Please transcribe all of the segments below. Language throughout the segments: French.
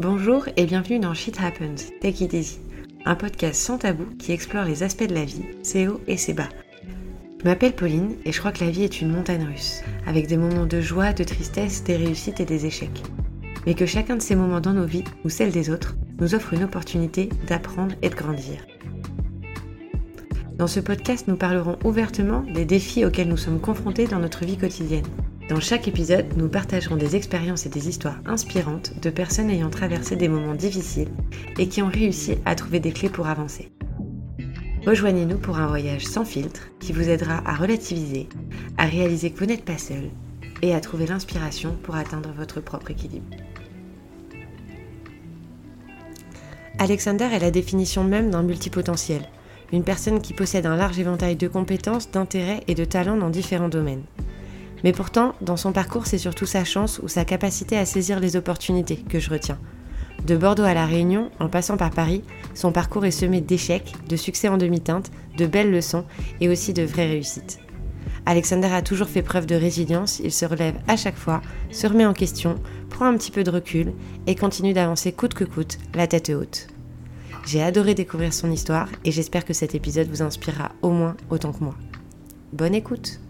Bonjour et bienvenue dans Shit Happens, Take It Easy, un podcast sans tabou qui explore les aspects de la vie, ses hauts et ses bas. Je m'appelle Pauline et je crois que la vie est une montagne russe, avec des moments de joie, de tristesse, des réussites et des échecs. Mais que chacun de ces moments dans nos vies, ou celles des autres, nous offre une opportunité d'apprendre et de grandir. Dans ce podcast, nous parlerons ouvertement des défis auxquels nous sommes confrontés dans notre vie quotidienne. Dans chaque épisode, nous partagerons des expériences et des histoires inspirantes de personnes ayant traversé des moments difficiles et qui ont réussi à trouver des clés pour avancer. Rejoignez-nous pour un voyage sans filtre qui vous aidera à relativiser, à réaliser que vous n'êtes pas seul et à trouver l'inspiration pour atteindre votre propre équilibre. Alexander est la définition même d'un multipotentiel, une personne qui possède un large éventail de compétences, d'intérêts et de talents dans différents domaines. Mais pourtant, dans son parcours, c'est surtout sa chance ou sa capacité à saisir les opportunités que je retiens. De Bordeaux à La Réunion, en passant par Paris, son parcours est semé d'échecs, de succès en demi-teinte, de belles leçons et aussi de vraies réussites. Alexander a toujours fait preuve de résilience, il se relève à chaque fois, se remet en question, prend un petit peu de recul et continue d'avancer coûte que coûte, la tête haute. J'ai adoré découvrir son histoire et j'espère que cet épisode vous inspirera au moins autant que moi. Bonne écoute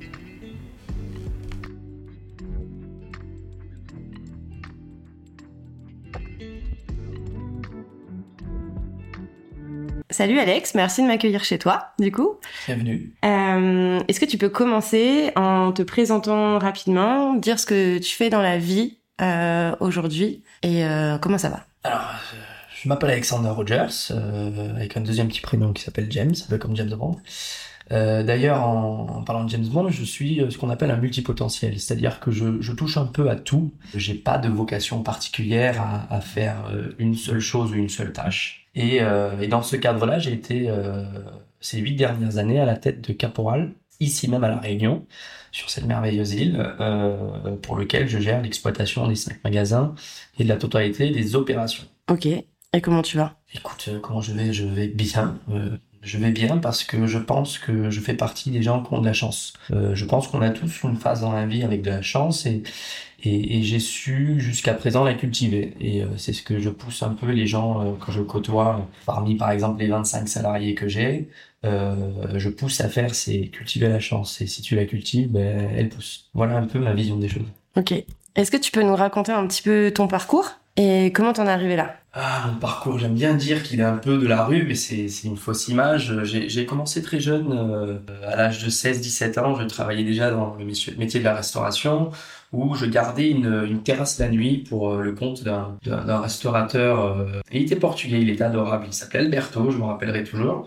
Salut Alex, merci de m'accueillir chez toi, du coup. Bienvenue. Euh, Est-ce que tu peux commencer en te présentant rapidement, dire ce que tu fais dans la vie euh, aujourd'hui et euh, comment ça va? Alors, euh, je m'appelle Alexander Rogers, euh, avec un deuxième petit prénom qui s'appelle James, un peu comme James Bond. Euh, D'ailleurs, en, en parlant de James Bond, je suis ce qu'on appelle un multipotentiel, c'est-à-dire que je, je touche un peu à tout. J'ai pas de vocation particulière à, à faire une seule chose ou une seule tâche. Et, euh, et dans ce cadre-là, j'ai été euh, ces huit dernières années à la tête de Caporal, ici même à La Réunion, sur cette merveilleuse île, euh, pour lequel je gère l'exploitation des cinq magasins et de la totalité des opérations. Ok. Et comment tu vas? Écoute, comment je vais? Je vais bien. Je vais bien parce que je pense que je fais partie des gens qui ont de la chance. Euh, je pense qu'on a tous une phase dans la vie avec de la chance et, et, et j'ai su jusqu'à présent la cultiver. Et euh, c'est ce que je pousse un peu les gens euh, quand je côtoie, parmi par exemple les 25 salariés que j'ai, euh, je pousse à faire, c'est cultiver la chance. Et si tu la cultives, ben, elle pousse. Voilà un peu ma vision des choses. Ok. Est-ce que tu peux nous raconter un petit peu ton parcours et comment t'en es arrivé là? Ah, mon parcours, j'aime bien dire qu'il est un peu de la rue, mais c'est c'est une fausse image. J'ai j'ai commencé très jeune, euh, à l'âge de 16-17 ans, je travaillais déjà dans le métier métier de la restauration, où je gardais une, une terrasse la nuit pour euh, le compte d'un restaurateur. euh, et il était portugais, il était adorable, il s'appelait Alberto, je me rappellerai toujours.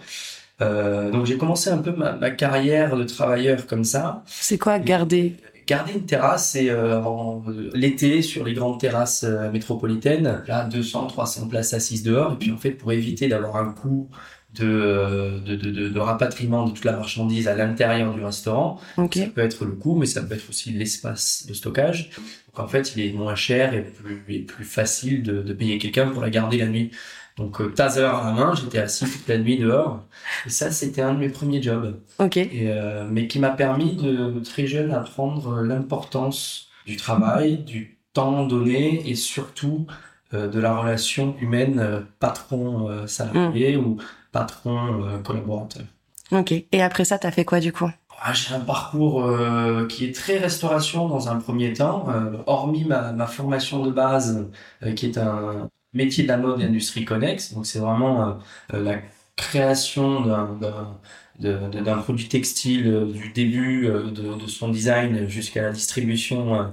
Euh, donc j'ai commencé un peu ma, ma carrière de travailleur comme ça. C'est quoi garder? Garder une terrasse, c'est euh, en- l'été sur les grandes terrasses euh, métropolitaines, là 200, 300 places assises dehors, et puis en fait pour éviter d'avoir un coût de, euh, de, de, de, de rapatriement de toute la marchandise à l'intérieur du restaurant, Ok. ça peut être le coût, mais ça peut être aussi l'espace de stockage. Donc en fait il est moins cher et plus, et plus facile de, de payer quelqu'un pour la garder la nuit. Donc euh, taser à main, j'étais assis toute la nuit dehors, et ça c'était un de mes premiers jobs Ok. et, euh, mais qui m'a permis de très jeune apprendre l'importance du travail, du temps donné et surtout euh, de la relation humaine euh, patron-salarié ou patron-collaborateur. Ok. Et après ça, t'as fait quoi du coup? Ah, J'ai un parcours euh, qui est très restauration dans un premier temps, euh, hormis ma, ma formation de base euh, qui est un métier de la mode et industrie connexe. Donc c'est vraiment euh, euh, la création d'un- produit textile euh, du début euh, de, de son design jusqu'à la distribution, euh,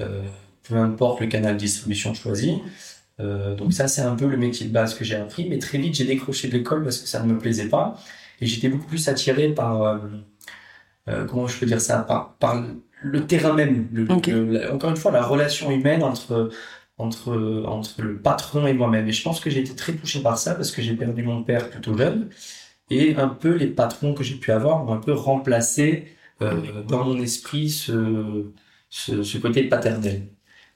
euh, peu importe le canal de distribution choisi. Euh, donc ça c'est un peu le métier de base que j'ai appris, mais très vite j'ai décroché de l'école parce que ça ne me plaisait pas. Et j'étais beaucoup plus attiré par euh, euh, comment je peux dire ça par, par le terrain même le- Ok. le- la- encore une fois la relation humaine entre entre entre le patron et moi-même. Et je pense que j'ai été très touché par ça parce que j'ai perdu mon père plutôt jeune. Et un peu les patrons que j'ai pu avoir ont un peu remplacé euh, dans mon esprit ce, ce ce côté paternel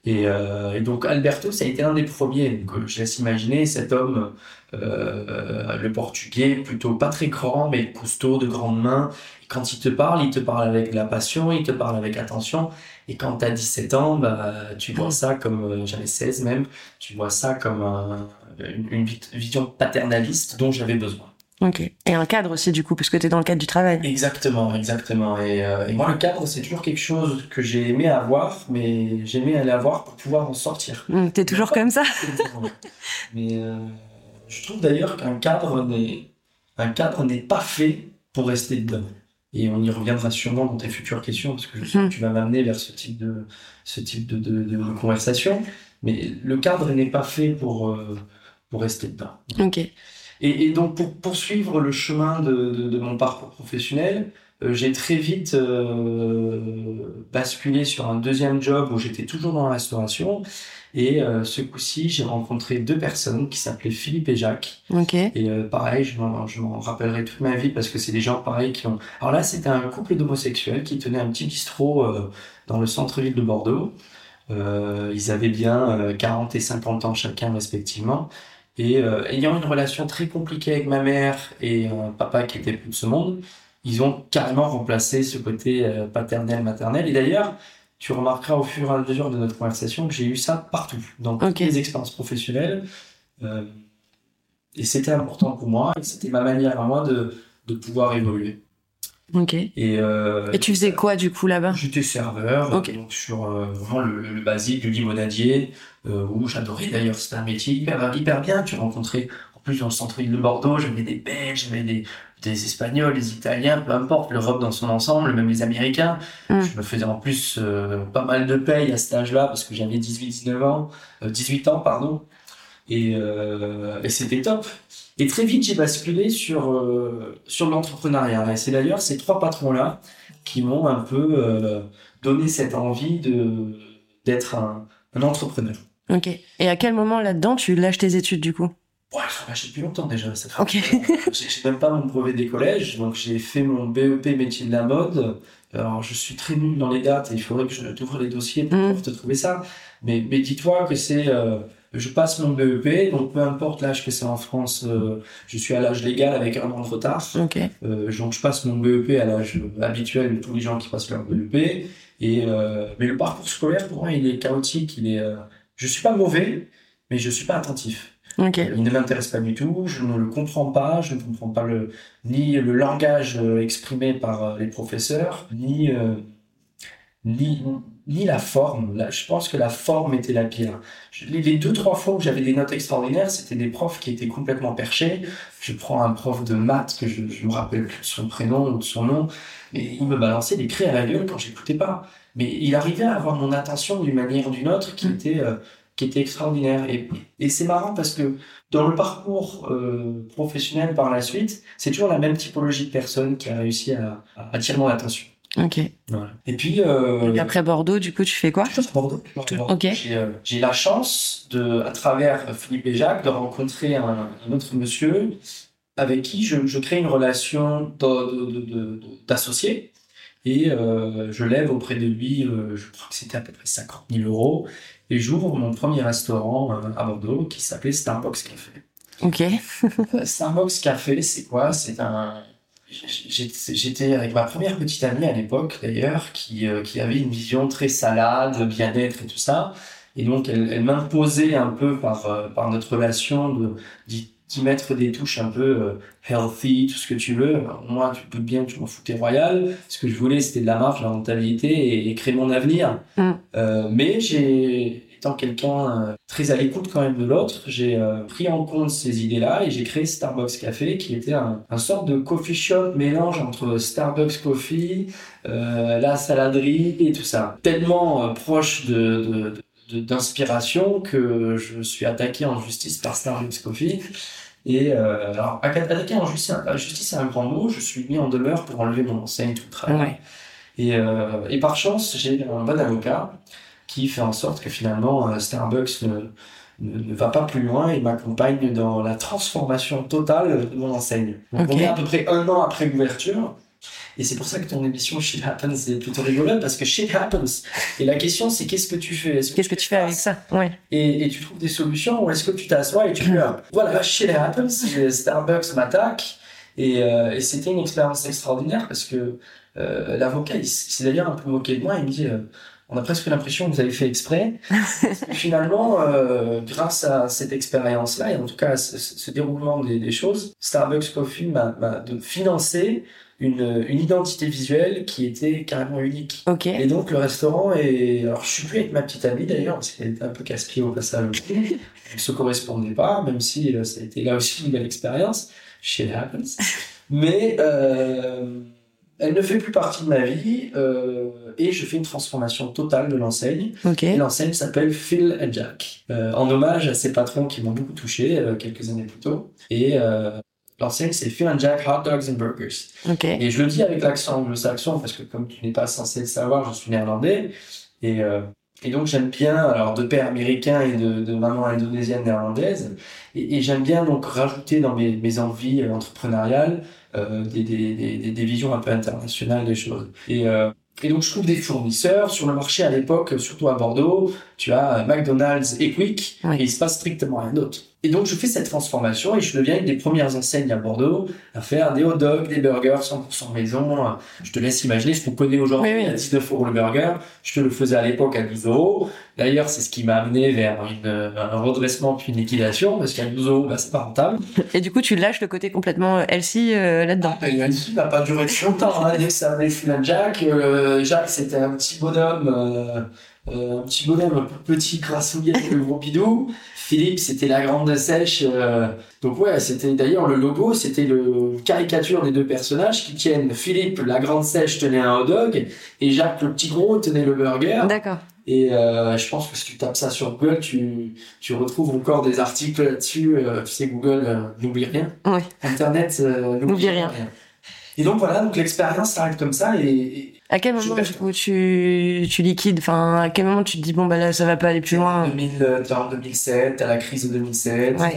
et, euh, et donc Alberto, ça a été un des premiers. Donc, je laisse imaginer cet homme, euh, le portugais, plutôt pas très grand, mais costaud, de grandes mains. Et quand il te parle, il te parle avec de la passion, il te parle avec attention. Et quand tu as 17 ans, bah, tu vois ça comme, euh, j'avais 16 même, tu vois ça comme un- une, une vi- vision paternaliste dont j'avais besoin. Ok. Et un cadre aussi, du coup, parce que tu es dans le cadre du travail. Exactement, exactement. Et, euh, et moi, le cadre, c'est toujours quelque chose que j'ai aimé avoir, mais j'aimais aller avoir pour pouvoir en sortir. Mm, T'es toujours comme ça Mais euh, je trouve d'ailleurs qu'un cadre n'est un cadre n'est pas fait pour rester dedans. Et on y reviendra sûrement dans tes futures questions parce que je sais Mhm. que tu vas m'amener vers ce type de ce type de, de, de conversation. Mais le cadre n'est pas fait pour euh, pour rester dedans. Ok. Et, et donc, pour poursuivre le chemin de, de, de mon parcours professionnel, euh, j'ai très vite euh, basculé sur un deuxième job où j'étais toujours dans la restauration. Et euh, ce coup-ci, j'ai rencontré deux personnes qui s'appelaient Philippe et Jacques. Ok. Et euh, pareil, je m'en, je m'en rappellerai toute ma vie parce que c'est des gens pareils qui ont... Alors là, c'était un couple d'homosexuels qui tenait un petit bistrot euh, dans le centre-ville de Bordeaux. Euh, ils avaient bien euh, 40 et 50 ans chacun respectivement. Et euh, ayant une relation très compliquée avec ma mère et un papa qui était plus de ce monde, ils ont carrément remplacé ce côté euh, paternel-maternel. Et d'ailleurs, tu remarqueras au fur et à mesure de notre conversation que j'ai eu ça partout, dans toutes Ok. les expériences professionnelles. Euh, et c'était important pour moi, et c'était ma manière à moi de, de pouvoir évoluer. Ok. Et, euh, Et tu faisais quoi, du coup, là-bas? J'étais serveur, Ok. donc sur euh, vraiment le, le basique du limonadier, euh, où j'adorais d'ailleurs, c'était un métier hyper, hyper bien. Tu rencontrais, en plus dans le centre-ville de Bordeaux, j'avais des Belges, j'avais des, des Espagnols, des Italiens, peu importe, l'Europe dans son ensemble, même les Américains. Mm. Je me faisais en plus euh, pas mal de paye à cet âge-là, parce que j'avais 18-19 ans, euh, 18 ans, pardon. Et, euh, et c'était top. Et très vite, j'ai basculé sur, euh, sur l'entrepreneuriat. Et c'est d'ailleurs ces trois patrons-là qui m'ont un peu euh, donné cette envie de d'être un, un entrepreneur. Ok. Et à quel moment là-dedans tu lâches tes études, du coup? Ouais, je j'ai depuis longtemps déjà. Ça fait- Ok. j'ai même pas mon brevet des collèges, donc j'ai fait mon BEP métier de la mode. Alors je suis très nul dans les dates et il faudrait que je t'ouvre les dossiers pour Mm. pouvoir te trouver ça. Mais, mais dis-toi que c'est, euh, je passe mon BEP, donc peu importe l'âge que c'est en France, euh, je suis à l'âge légal avec un an de retard. Ok. Euh, donc je passe mon BEP à l'âge habituel de tous les gens qui passent leur BEP. Et euh, mais le parcours scolaire pour moi il est chaotique. Il est, euh, je suis pas mauvais, mais je suis pas attentif. Ok. Il ne m'intéresse pas du tout. Je ne le comprends pas. Je ne comprends pas le ni le langage euh, exprimé par euh, les professeurs, ni euh, ni ni la forme. Je pense que la forme était la pire. Je- les, deux trois fois où j'avais des notes extraordinaires, c'était des profs qui étaient complètement perchés. Je prends un prof de maths que je, je me rappelle plus son prénom ou son nom, mais il me balançait des cris à la gueule quand j'écoutais pas. Mais il arrivait à avoir mon attention d'une manière ou d'une autre qui était euh, qui était extraordinaire. Et, c'est marrant parce que dans le parcours euh, professionnel par la suite, c'est toujours la même typologie de personne qui a réussi à attirer mon attention. Ok. Voilà. Et puis, euh, Et après Bordeaux, du coup, tu fais quoi? Toujours Bordeaux. J'ai euh, j'ai la chance, de, à travers Philippe et Jacques, de rencontrer un, un autre monsieur avec qui je, je crée une relation de- de- d'associé. Et euh, je lève auprès de lui, euh, je crois que c'était à peu près 50 000 euros. Et j'ouvre mon premier restaurant à Bordeaux qui s'appelait Starbucks Café. Ok. Starbucks Café, c'est quoi? C'est un. J'étais avec ma première petite amie à l'époque, d'ailleurs, qui, euh, qui avait une vision très salade, bien-être et tout ça. Et donc, elle, elle m'imposait un peu par, euh, par notre relation de, d'y, mettre des touches un peu euh, healthy, tout ce que tu veux. Alors, moi, tu peux bien que je m'en foutais royal. Ce que je voulais, c'était de la marge, de la rentabilité et, et créer mon avenir. Mm. Euh, mais j'ai, étant quelqu'un euh, très à l'écoute quand même de l'autre, j'ai euh, pris en compte ces idées-là et j'ai créé Starbucks Café, qui était un, un sorte de coffee shop mélange entre Starbucks Coffee, euh, la saladerie et tout ça. Tellement euh, proche de, de, de- d'inspiration que je suis attaqué en justice par Starbucks Coffee. Et euh, alors, attaqué en justice, justice, c'est un grand mot. Je suis mis en demeure pour enlever mon enseigne tout le travail. Ouais. Et, euh, et par chance, j'ai un bon avocat qui fait en sorte que finalement euh, Starbucks ne, ne, ne va pas plus loin et m'accompagne dans la transformation totale de mon enseigne. Donc on est à peu près un an après l'ouverture. Et c'est pour ça que ton émission Shit Happens est plutôt rigolote parce que shit happens. Et la question c'est qu'est-ce que tu fais? Est-ce Qu'est-ce que tu fais avec ça? Ouais. et, et tu trouves des solutions ou est-ce que tu t'assois et tu pleures Voilà, shit happens, Starbucks m'attaque et, euh, et c'était une expérience extraordinaire parce que euh, l'avocat, il s'est d'ailleurs un peu moqué de moi, il me dit euh, on a presque l'impression que vous avez fait exprès. finalement, euh, grâce à cette expérience-là, et en tout cas à ce, déroulement des, choses, Starbucks Coffee m'a financé une, une, identité visuelle qui était carrément unique. Et donc le restaurant est... Alors je suis plus avec ma petite amie d'ailleurs, parce qu'elle était un peu casse-pied au passage. Elle se correspondait pas, même si euh, ça a été là aussi une belle expérience. Shit happens. Mais... Euh, elle ne fait plus partie de ma vie euh, et je fais une transformation totale de l'enseigne. Et l'enseigne s'appelle Phil and Jack, euh, en hommage à ces patrons qui m'ont beaucoup touché euh, quelques années plus tôt. Et euh, l'enseigne c'est Phil and Jack Hot Dogs and Burgers. Et je le dis avec l'accent anglo-saxon parce que comme tu n'es pas censé le savoir, je suis néerlandais et euh, et donc j'aime bien, alors de père américain et de, de maman indonésienne néerlandaise, et, et j'aime bien donc rajouter dans mes, mes envies entrepreneuriales euh, des, des, des, des, visions un peu internationales des choses. Et, euh, et donc je trouve des fournisseurs sur le marché à l'époque, surtout à Bordeaux, tu as McDonald's et Quick, et il se passe strictement rien d'autre. Et donc je fais cette transformation et je deviens une des premières enseignes à Bordeaux à faire des hot dogs, des burgers 100% maison. Je te laisse imaginer ce qu'on connaît aujourd'hui à 19 euros le burger. Je te le faisais à l'époque à 12 euros. D'ailleurs, c'est ce qui m'a amené vers une, un redressement puis une liquidation parce qu'à 12 euros, bah, c'est pas rentable. Et du coup, tu lâches le côté complètement healthy euh, là-dedans. Ah, healthy n'a pas duré longtemps. Hein. Ça avait Jack. Euh, Jack, c'était un petit bonhomme. Euh, euh, un petit bonhomme un peu petit, grassouillet, le gros bidou. Philippe, c'était la grande sèche. Euh, donc ouais, c'était d'ailleurs le logo, c'était le caricature des deux personnages qui tiennent Philippe, la grande sèche, tenait un hot dog et Jacques, le petit gros, tenait le burger. D'accord. Et euh, je pense que si tu tapes ça sur Google, tu, tu retrouves encore des articles là-dessus. Euh, tu sais, Google euh, n'oublie rien. Oui. Internet euh, n'oublie rien. rien. Et donc voilà, donc l'expérience s'arrête comme ça et, à quel moment où tu, tu liquides Enfin, à quel moment tu te dis bon bah là ça va pas aller plus loin? 2000, en 2007, à la crise de 2007, ouais.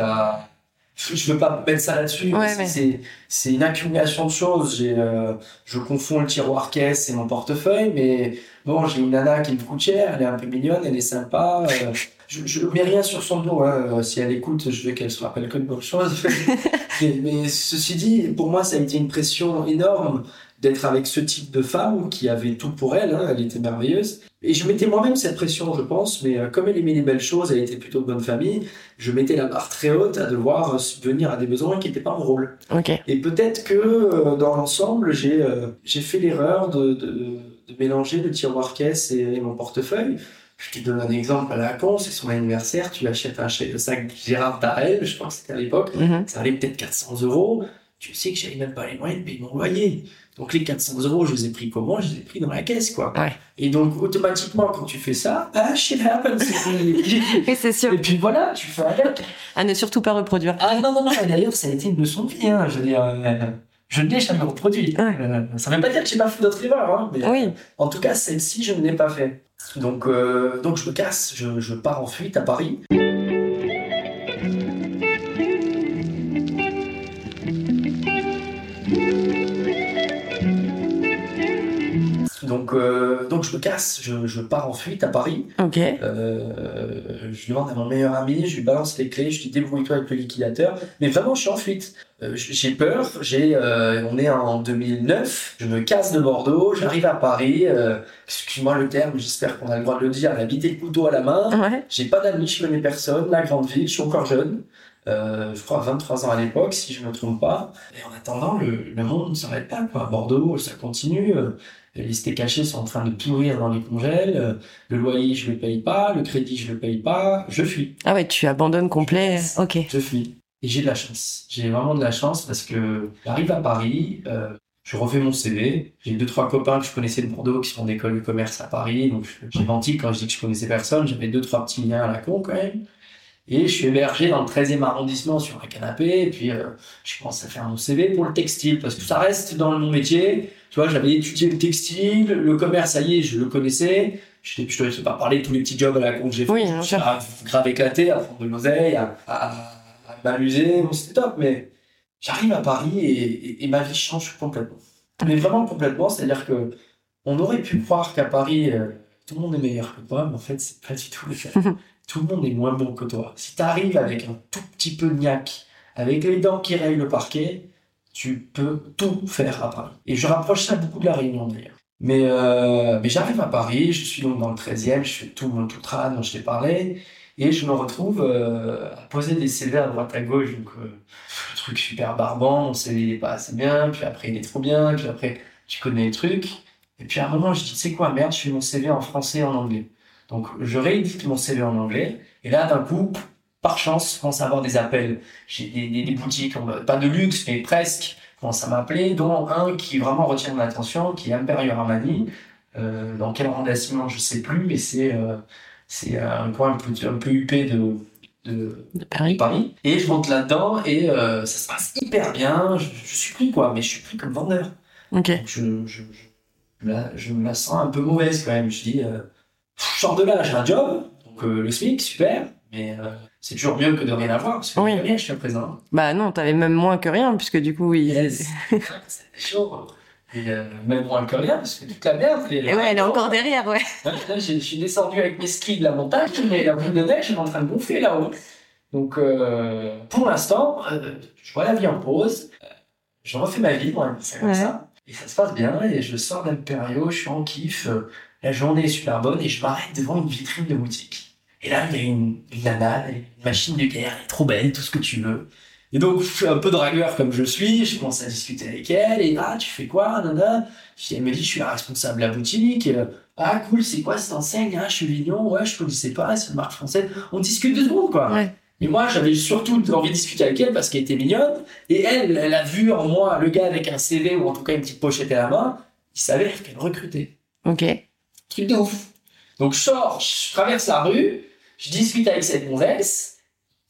je veux pas mettre ça là-dessus. Ouais, c'est c'est une accumulation de choses. J'ai euh, je confonds le tiroir caisse et mon portefeuille, mais bon j'ai une nana qui me coûte cher, elle est un peu mignonne, elle est sympa. Euh, je, je mets rien sur son dos. Hein. Si elle écoute, je veux qu'elle se rappelle que de bonnes choses. mais, mais, ceci dit, pour moi, ça a été une pression énorme d'être avec ce type de femme qui avait tout pour elle, hein, elle était merveilleuse. Et je mettais moi-même cette pression, je pense, mais euh, comme elle aimait les belles choses, elle était plutôt de bonne famille, je mettais la barre très haute à devoir subvenir à des besoins qui n'étaient pas mon rôle. Okay. Et peut-être que euh, dans l'ensemble, j'ai euh, j'ai fait l'erreur de, de, de, mélanger le tiroir caisse et, et, mon portefeuille. Je te donne un exemple à la con, c'est son anniversaire, tu achètes un sac Gérard Darel, je crois que c'était à l'époque, mm -hmm. ça valait peut-être 400 euros, tu sais que j'avais même pas les moyens de payer mon loyer. Donc les 400 euros, je les ai pris comment Je les ai pris dans la caisse, quoi. Ouais. Et donc automatiquement, quand tu fais ça, ah shit happens. et c'est sûr. Et puis voilà, tu fais avec. À ne surtout pas reproduire. Ah non non non. D'ailleurs, ça a été une leçon de vie. Hein. Je veux dire, euh, je ne l'ai jamais reproduit. Ouais. Euh, ça ne veut pas dire que j'ai pas fait d'autres erreurs, hein, mais oui. en tout cas celle-ci, je ne l'ai pas fait. Donc euh, donc je me casse, je, je pars en fuite à Paris. Donc, euh, donc je me casse, je, je, pars en fuite à Paris. Ok. Euh, je demande à mon meilleur ami, je lui balance les clés, je lui dis débrouille-toi avec le liquidateur. Mais vraiment, je suis en fuite. Euh, j'ai peur. J'ai, euh, on est en 2009. Je me casse de Bordeaux, j'arrive à Paris. Euh, excuse-moi le terme, j'espère qu'on a le droit de le dire. La bite et le couteau à la main. Ouais. J'ai pas d'amis, je connais personne. La grande ville, je suis encore jeune. Euh, je crois 23 ans à l'époque, si je me trompe pas. Et en attendant, le, le monde ne s'arrête pas. Quoi. Bordeaux, ça continue. Les listes cachées sont en train de pourrir dans les congèles. Le loyer, je le paye pas. Le crédit, je le paye pas. Je fuis. Ah ouais, tu abandonnes complet. Ok. Je fuis. Et j'ai de la chance. J'ai vraiment de la chance parce que j'arrive à Paris. Euh, je refais mon CV. J'ai deux, trois copains que je connaissais de Bordeaux qui sont d'école de commerce à Paris. Donc, j'ai menti quand je dis que je connaissais personne. J'avais deux, trois petits liens à la con quand même. Et je suis hébergé dans le 13e arrondissement sur un canapé. Et puis, euh, je commence à faire mon CV pour le textile parce que ça reste dans mon métier. Tu vois, j'avais étudié le textile, le commerce, ça y est, je le connaissais. Je ne te pas parler de tous les petits jobs à la con que j'ai fait. Oui, grave éclaté, à prendre de l'oseille, à, à, à m'amuser. Bon, c'était top, mais j'arrive à Paris et, et, et, ma vie change complètement. Mais vraiment complètement, c'est-à-dire que on aurait pu croire qu'à Paris, euh, tout le monde est meilleur que toi, mais en fait, c'est pas du tout le cas. tout le monde est moins bon que toi. Si tu arrives avec un tout petit peu de niaque, avec les dents qui rayent le parquet, tu peux tout faire à Paris. Et je rapproche ça beaucoup de la Réunion d'ailleurs. Mais, euh, mais j'arrive à Paris, je suis donc dans le 13e, je fais tout mon tout dont je t'ai parlé, et je me retrouve euh, à poser des CV à droite à gauche, donc euh, truc super barbant, mon CV il est pas assez bien, puis après il est trop bien, puis après tu connais le truc, et puis à un moment je dis, c'est quoi, merde, je fais mon CV en français et en anglais. Donc je réédite mon CV en anglais, et là d'un coup, par chance, je commence à avoir des appels. J'ai des, des, boutiques, pas de luxe, mais presque, commencent à m'appeler, dont un qui vraiment retient mon attention, qui est Imperio Armani. Euh, dans quel arrondissement, je sais plus, mais c'est euh, c'est un coin un peu, un peu huppé de, de, Paris. Paris. Et je monte là-dedans et euh, ça se passe hyper bien. Je, suis pris, quoi, mais je suis pris comme vendeur. Ok. je, je, je, je, me la sens un peu mauvaise quand même. Je dis, euh, je sors de là, j'ai un job, donc le SMIC, super, mais c'est toujours mieux que de rien avoir, parce que oui. rien jusqu'à présent. Bah non, t'avais même moins que rien, puisque du coup, oui. Yes. c'est chaud. Et euh, même moins que rien, parce que toute la merde. Et ouais, elle est encore derrière, ouais. Là, je suis descendu avec mes skis de la montagne, mais la boule de neige est en train de bouffer là-haut. Donc, euh, pour l'instant, euh, je vois la vie en pause. je refais ma vie, moi, c'est comme ça. Et ça se passe bien, et je sors d'Imperio, je suis en kiff. la journée est super bonne, et je m'arrête devant une vitrine de boutique. Et là, il y a une, une nana, une machine de guerre, elle est trop belle, tout ce que tu veux. Et donc, je suis un peu dragueur comme je suis, je commence à discuter avec elle, et ah, tu fais quoi, nana Elle me dit, je suis la responsable de la boutique. ah, cool, c'est quoi cette enseigne Ah, Chevignon, ouais, je connaissais pas, c'est une marque française. On discute deux secondes, quoi. Ouais. Et moi, j'avais surtout envie de discuter avec elle parce qu'elle était mignonne. Et elle, elle a vu en moi le gars avec un CV ou en tout cas une petite pochette à la main. Il s'avère qu'elle recrutait. Ok. Truc de ouf. Donc, je sors, je traverse la rue, je discute avec cette gonzesse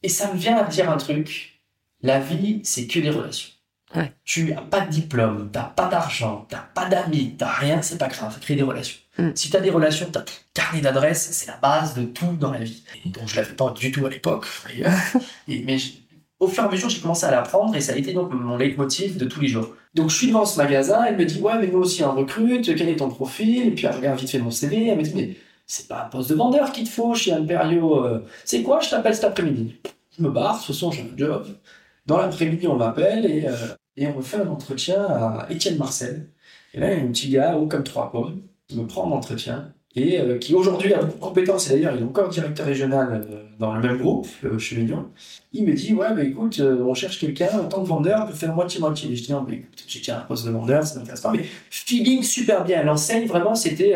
et ça me vient à dire un truc. La vie, c'est que des relations. Ouais. Tu as pas de diplôme, t'as pas d'argent, t'as pas d'amis, t'as rien, c'est pas grave, crée des relations. Mm. Si t'as des relations, t'as ton carnet d'adresse, c'est la base de tout dans la vie. Donc je l'avais pas du tout à l'époque, mais au fur et à mesure, j'ai commencé à l'apprendre et ça a été donc mon leitmotiv de tous les jours. Donc je suis devant ce magasin, elle me dit ouais mais moi aussi on recrute, quel est ton profil? Et puis elle regarde vite fait mon CV, elle me dit mais c'est pas un poste de vendeur qu'il te faut chez Imperio. Euh. C'est quoi Je t'appelle cet après-midi? Je me barre, de toute façon j'ai un job. Dans l'après-midi, on m'appelle et, euh, et on me fait un entretien à Étienne Marcel. Et là, il y a un petit gars haut comme trois pommes qui me prend en entretien et euh, qui aujourd'hui a beaucoup de compétences. Et d'ailleurs, il est encore directeur régional dans le même groupe, chez Lyon. Il me dit Ouais, bah, écoute, on cherche quelqu'un en tant que vendeur, peut faire moitié-moitié. Et je dis Non, mais écoute, j'ai un poste de vendeur, ça m'intéresse pas. Mais feeling super bien. L'enseigne, vraiment, c'était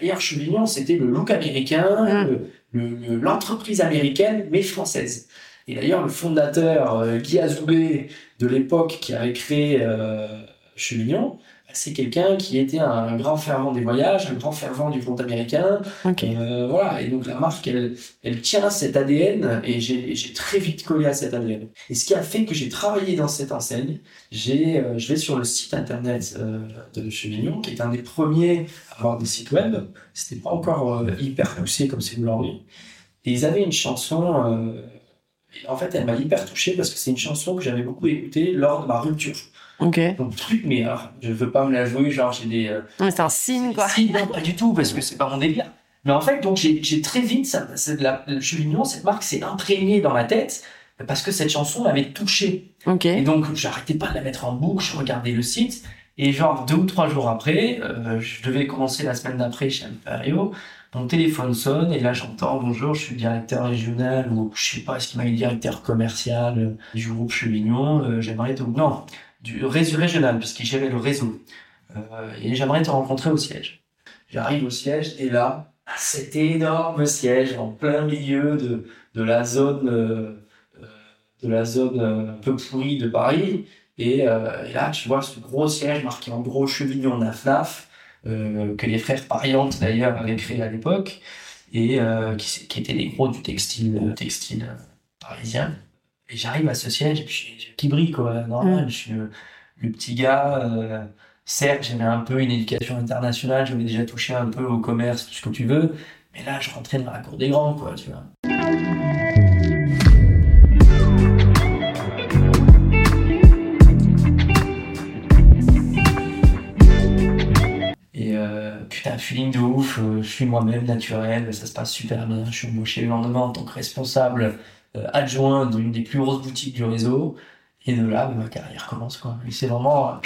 D'ailleurs, Chevignon, c'était le look américain, mmh. l'entreprise américaine, mais française. Et d'ailleurs, le fondateur, euh, Guy Azoulay, de l'époque, qui avait créé euh, Chevignon, c'est quelqu'un qui était un grand fervent des voyages, un grand fervent du monde américain. Euh, voilà, et donc la marque, elle, elle tient cet ADN et j'ai très vite collé à cet ADN. Et ce qui a fait que j'ai travaillé dans cette enseigne, j'ai, euh, je vais sur le site internet euh, de Chevignon, qui est un des premiers à avoir des sites web. C'était pas encore hyper poussé comme c'est aujourd'hui. Et ils avaient une chanson. en fait, elle m'a hyper touché parce que c'est une chanson que j'avais beaucoup écoutée lors de ma rupture. Ok. Donc, truc, mais alors, je veux pas me la jouer, genre, j'ai des. Euh, c'est un signe, quoi. Signe, non, pas du tout, parce que c'est pas mon délire. Mais en fait, donc, j'ai très vite, ça, de la, le Chevignon, cette marque s'est imprégnée dans ma tête, parce que cette chanson m'avait touché. Ok. Et donc, j'arrêtais pas de la mettre en boucle, je regardais le site, et genre, deux ou trois jours après, euh, je devais commencer la semaine d'après chez Imperio, mon téléphone sonne, et là, j'entends, bonjour, je suis directeur régional, ou je sais pas, est-ce qu'il m'a dit directeur commercial euh, du groupe Chevignon, j'aimerais tout. Non du réseau régional, puisqu'il gérait le réseau. Euh, et j'aimerais te rencontrer au siège. J'arrive au siège, et là, cet énorme siège en plein milieu de, de la zone, euh, de la zone un peu pourrie de Paris. Et, euh, et, là, tu vois ce gros siège marqué en gros Chevignon Naf euh, que les frères Pariantes d'ailleurs avaient créé à l'époque, et euh, qui, qui étaient les gros du textile, textile parisien. Et j'arrive à ce siège, et puis qui brille, quoi. Normal, mm. je suis le, petit gars. Euh, certes, j'avais un peu une éducation internationale, j'avais déjà touché un peu au commerce, tout ce que tu veux. Mais là, je rentrais dans la cour des grands, quoi, tu vois. Et euh, putain, feeling de ouf, euh, je suis moi-même naturel, ça se passe super bien, je suis embauché le lendemain en tant que responsable euh, adjoint d'une des plus grosses boutiques du réseau. Et de là, ma carrière commence, quoi. Et c'est vraiment,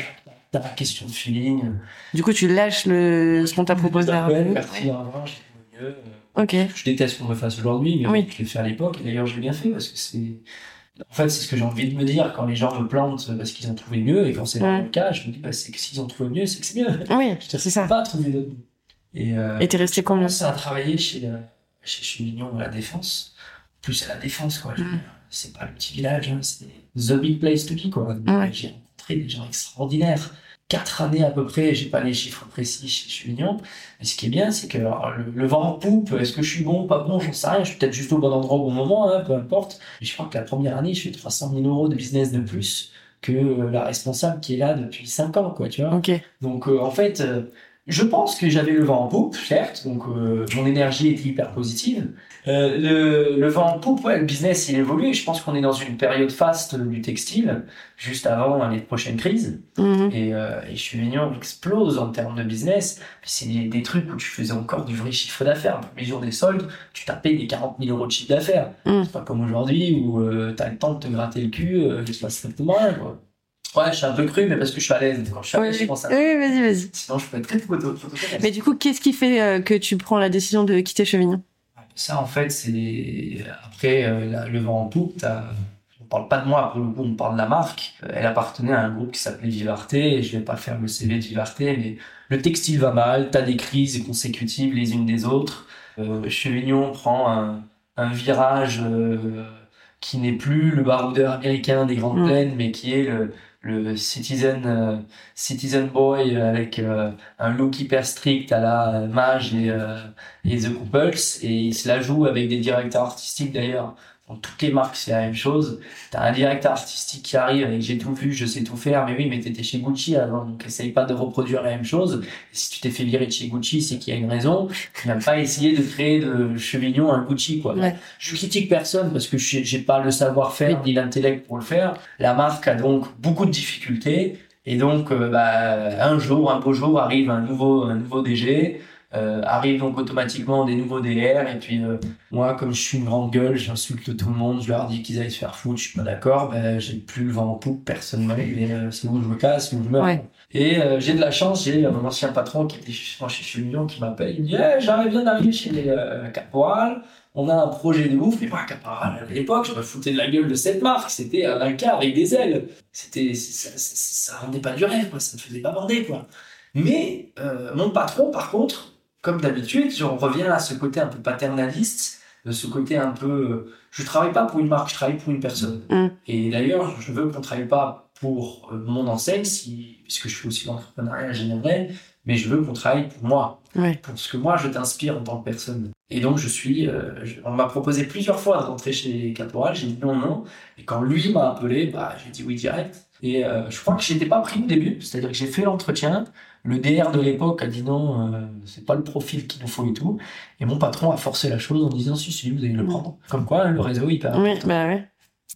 t'as pas question de feeling. Du coup, tu lâches le, ce qu'on t'a proposé à Ouais, merci, mieux. Ok. Je déteste qu'on me fasse aujourd'hui, mais Oui. je l'ai fait à l'époque. Et d'ailleurs, j'ai bien fait parce que c'est. En fait, c'est ce que j'ai envie de me dire quand les gens me plantent parce qu'ils ont trouvé mieux. Et quand c'est Ouais. le cas, je me dis, bah, c'est que s'ils ont trouvé mieux, c'est que c'est mieux. Oui, Je c'est ça. pas trouvé d'autre. Et, euh, Et t'es resté combien commencé à travailler chez, euh, chez, chez Mignon à la Défense. Plus à la Défense, quoi. Je C'est pas le petit village, hein, c'est the big place to be, quoi. J'ai rencontré des gens extraordinaires. Quatre années à peu près, j'ai pas les chiffres précis chez, chez Mignon. Mais ce qui est bien, c'est que alors, le, le vent en poupe, est-ce que je suis bon, pas bon, j'en sais rien. Je suis peut-être juste au bon endroit au bon moment, hein, peu importe. Mais je crois que la première année, je fais 300 000 euros de business de plus que euh, la responsable qui est là depuis 5 ans, quoi, tu vois. Donc euh, en fait, euh, je pense que j'avais le vent en poupe, certes, donc euh, mon énergie était hyper positive. Euh, le, le vent en poupe, ouais, le business il évolue. Je pense qu'on est dans une période faste du textile, juste avant les prochaines crises. Mhm. Et, euh, et chez Mignon explose en termes de business. C'est des, des trucs où tu faisais encore du vrai chiffre d'affaires. Les jours des soldes, tu tapais des 40 000 euros de chiffre d'affaires. Mm. C'est pas comme aujourd'hui où euh, t'as le temps de te gratter le cul, euh, se passe strictement rien. Quoi. Ouais, je suis un peu cru, mais parce que je suis à l'aise. Quand je suis à Oui, l'aise, je pense à oui, vas-y, vas-y. Sinon, je peux être très photo, Mais du coup, qu'est-ce qui fait euh, que tu prends la décision de quitter Chevignon Ça, en fait, c'est après euh, le vent en poupe. t'as- On parle pas de moi, pour le coup, on parle de la marque. Euh, Elle appartenait à un groupe qui s'appelait Vivarté. Et je vais pas faire le CV de Vivarté, mais le textile va mal. T'as des crises consécutives les unes des autres. Euh, Chevignon prend un, un virage euh, qui n'est plus le baroudeur américain des grandes Mm. plaines, mais qui est le, le citizen, euh, citizen boy avec euh, un look hyper strict à la Mage et, euh, et The Couples. Et il se la joue avec des directeurs artistiques d'ailleurs. Dans toutes les marques, c'est la même chose. T'as un directeur artistique qui arrive avec j'ai tout vu, je sais tout faire. Mais oui, mais t'étais chez Gucci avant, donc essaye pas de reproduire la même chose. Et si tu t'es fait virer de chez Gucci, c'est qu'il y a une raison. Tu n'as pas essayé de créer de Chevignon un Gucci, quoi. Ouais. Je critique personne parce que j'ai j'ai pas le savoir-faire ni l'intellect pour le faire. La marque a donc beaucoup de difficultés. Et donc, euh, bah, un jour, un beau jour, arrive un nouveau, un nouveau DG, euh, arrive donc automatiquement des nouveaux DR. Et puis, euh, moi, comme je suis une grande gueule, j'insulte tout le monde, je leur dis qu'ils aillent se faire foutre, je suis pas d'accord, ben, j'ai plus le vent en poupe, personne ne et euh, c'est où je me casse, où je meurs. Ouais. Et euh, j'ai de la chance, j'ai mon ancien patron qui était justement chez Chevignon qui m'appelle, il me dit Eh, j'arrive bien d'arriver chez les euh, Caporal, on a un projet de ouf, mais moi, Caporal, à l'époque, je me foutais de la gueule de cette marque, c'était un Inca avec des ailes. C'était, ça, ça, ça rendait pas du rêve, quoi, ça me faisait pas bander, quoi. Mais euh, mon patron, par contre, comme d'habitude, je reviens à ce côté un peu paternaliste, de ce côté un peu. euh, Je travaille pas pour une marque, je travaille pour une personne. Mm. Et d'ailleurs, je veux qu'on travaille pas pour euh, mon enseigne, si, puisque je fais aussi l'entrepreneuriat général, mais je veux qu'on travaille pour moi, Ouais. pour ce que moi je t'inspire en tant que personne. Et donc, je suis. euh, je- on m'a proposé plusieurs fois de rentrer chez Caporal, j'ai dit non, non. Et quand lui m'a appelé, bah, j'ai dit oui direct. Et euh, je crois que j'étais pas pris au début, c'est-à-dire que j'ai fait l'entretien. Le DR de l'époque a dit non, euh, c'est pas le profil qu'il nous faut et tout. Et mon patron a forcé la chose en disant si, si, vous allez le prendre. Comme quoi, le réseau, il perd. Oui, bah ouais.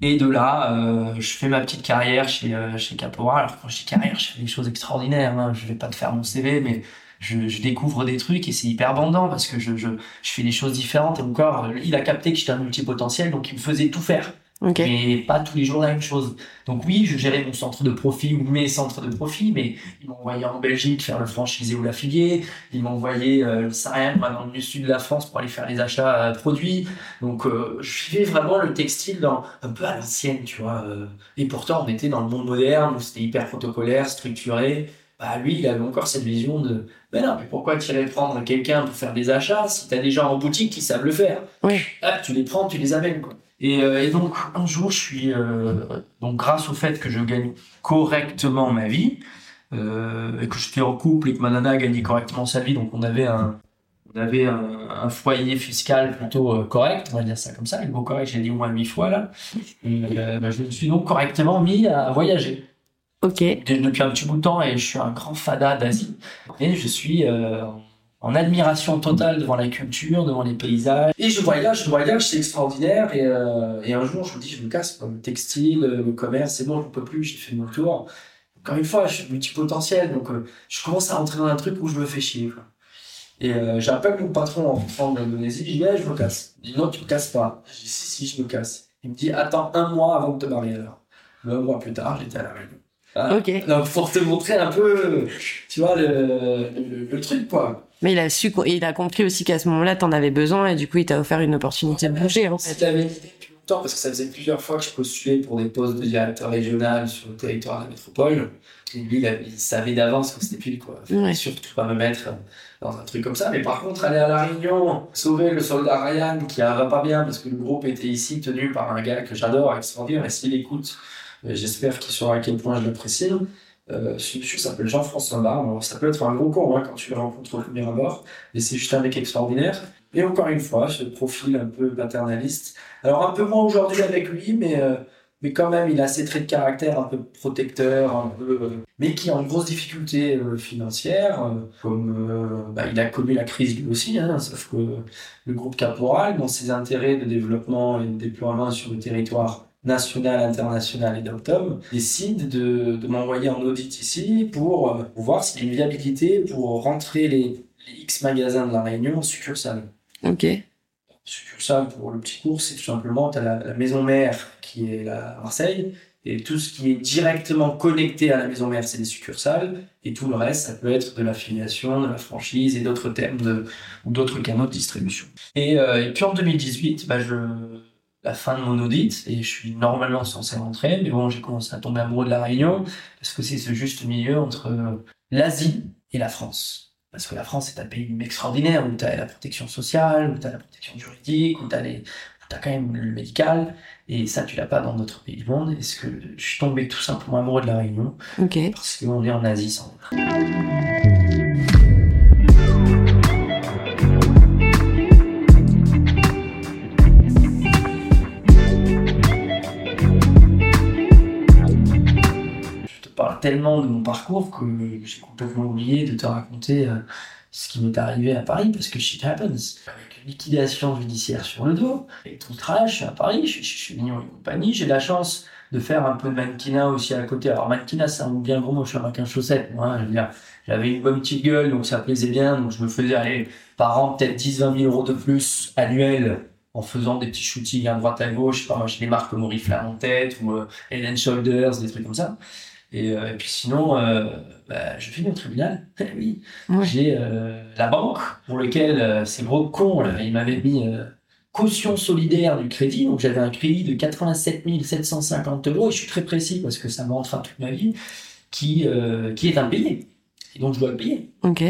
Et de là, euh, je fais ma petite carrière chez, euh, chez. Alors, quand je dis carrière, je fais des choses extraordinaires. Hein. Je vais pas te faire mon CV, mais je, je découvre des trucs et c'est hyper bandant parce que je, je, je fais des choses différentes. Et encore, il a capté que j'étais un multipotentiel, donc il me faisait tout faire Ok. mais pas tous les jours la même chose. Donc oui, je gérais mon centre de profit ou mes centres de profit, mais ils m'ont envoyé en Belgique faire le franchisé ou l'affilié, ils m'ont envoyé, euh, sais rien, moi, dans le sud de la France pour aller faire les achats euh, produits. Donc euh, je vivais vraiment le textile dans, un peu à l'ancienne, tu vois. euh. et pourtant, on était dans le monde moderne où c'était hyper protocolaire, structuré. Bah lui, il avait encore cette vision de, mais non, mais pourquoi tu irais prendre quelqu'un pour faire des achats si t'as des gens en boutique qui savent le faire? Oui. ah, tu les prends, tu les amènes, quoi. Et, euh, et donc, un jour, je suis, euh, donc, grâce au fait que je gagne correctement ma vie, euh, et que j'étais en couple et que ma nana gagnait correctement sa vie, donc on avait un, on avait un, un foyer fiscal plutôt euh, correct, on va dire ça comme ça, le mot correct, j'ai dit au moins huit fois là. Et, euh, bah, je me suis donc correctement mis à voyager Ok. de- depuis un petit bout de temps et je suis un grand fada d'Asie. Et je suis euh, en admiration totale devant la culture, devant les paysages. Et je voyage, je voyage, c'est extraordinaire. Et, euh, un jour, je me dis, je me casse, le textile, le commerce, c'est bon, je ne peux plus, j'ai fait mon tour. Encore une fois, je suis multipotentiel, donc euh, je commence à rentrer dans un truc où je me fais chier. quoi. Et euh, j'appelle mon patron en rentrant de l'Indonésie, je dis, ouais, je me casse. Il dit, non, tu me casses pas. Je dis, si, si, je me casse. Il me dit, attends un mois avant de te marier alors. Un mois plus tard, j'étais à la réunion. Ah. Ok. Donc, pour te montrer un peu, tu vois, le, le, le truc, quoi. Mais il a su, il a compris aussi qu'à ce moment-là, t'en avais besoin et du coup, il t'a offert une opportunité de bouger, en fait. L'avais l'idée depuis longtemps, parce que ça faisait plusieurs fois que je postulais pour des postes de directeur régional sur le territoire de la métropole. Et lui, il, avait- il savait d'avance que c'était pile, quoi. Ouais. Surtout pas me mettre dans un truc comme ça. Mais par contre, aller à La Réunion, sauver le soldat Ryan qui va pas bien parce que le groupe était ici tenu par un gars que j'adore, extraordinaire. Et s'il écoute, j'espère qu'il saura à quel point je l'apprécie. Euh, ce monsieur s'appelle Jean-François Barre. Ça peut être un gros con hein, quand tu le rencontres au premier abord, mais c'est juste un mec extraordinaire. Et encore une fois, ce profil un peu paternaliste. Alors un peu moins aujourd'hui avec lui, mais euh, mais quand même, il a ses traits de caractère un peu protecteur, un peu, euh, mais qui a une grosse difficulté euh, financière, euh, comme euh, bah, il a connu la crise lui aussi, hein, sauf que le groupe Caporal, dans ses intérêts de développement et de déploiement sur le territoire national, international et d'Octobre, décide de, de m'envoyer en audit ici pour, euh, pour voir s'il y a une viabilité pour rentrer les, les X magasins de la Réunion en succursale Ok. succursale pour le petit cours, c'est tout simplement, tu as la, la maison mère qui est la à Marseille, et tout ce qui est directement connecté à la maison mère, c'est des succursales, et tout le reste, ça peut être de l'affiliation, de la franchise et d'autres termes de, ou d'autres canaux de distribution. Et, euh, et puis en 2018, bah, je, la fin de mon audit, et je suis normalement censé rentrer, mais bon, j'ai commencé à tomber amoureux de la Réunion, parce que c'est ce juste milieu entre euh, l'Asie et la France. Parce que la France est un pays extraordinaire où tu as la protection sociale, où tu as la protection juridique, où tu as, t'as quand même le médical. Et ça, tu l'as pas dans d'autres pays du monde. Est-ce que je suis tombé tout simplement amoureux de la Réunion Ok. parce qu'on est en Asie sans. Je parle tellement de mon parcours que j'ai complètement oublié de te raconter euh, ce qui m'est arrivé à Paris parce que shit happens. Avec une liquidation judiciaire sur le dos, et tout le suis à Paris, je, suis- mignon et compagnie. J'ai la chance de faire un peu de mannequinat aussi à côté. Alors mannequinat, c'est un mot bien gros, moi je suis un chaussette. Moi, j'avais une bonne petite gueule, donc ça plaisait bien. Donc je me faisais aller par an peut-être 10-20 000 euros de plus annuels en faisant des petits shootings à droite à gauche. Je sais pas, j'ai des marques comme en tête ou euh, and Shoulders, des trucs comme ça. Et, euh, et puis sinon, euh, bah, je finis au tribunal. Oui, Ouais. j'ai euh, la banque pour lequel euh, ces gros cons, là, ils m'avaient mis euh, caution solidaire du crédit. Donc j'avais un crédit de 87 750 euros, et je suis très précis parce que ça me rentre à toute ma vie, qui, euh, qui est impayé. Et donc je dois le payer. Ok.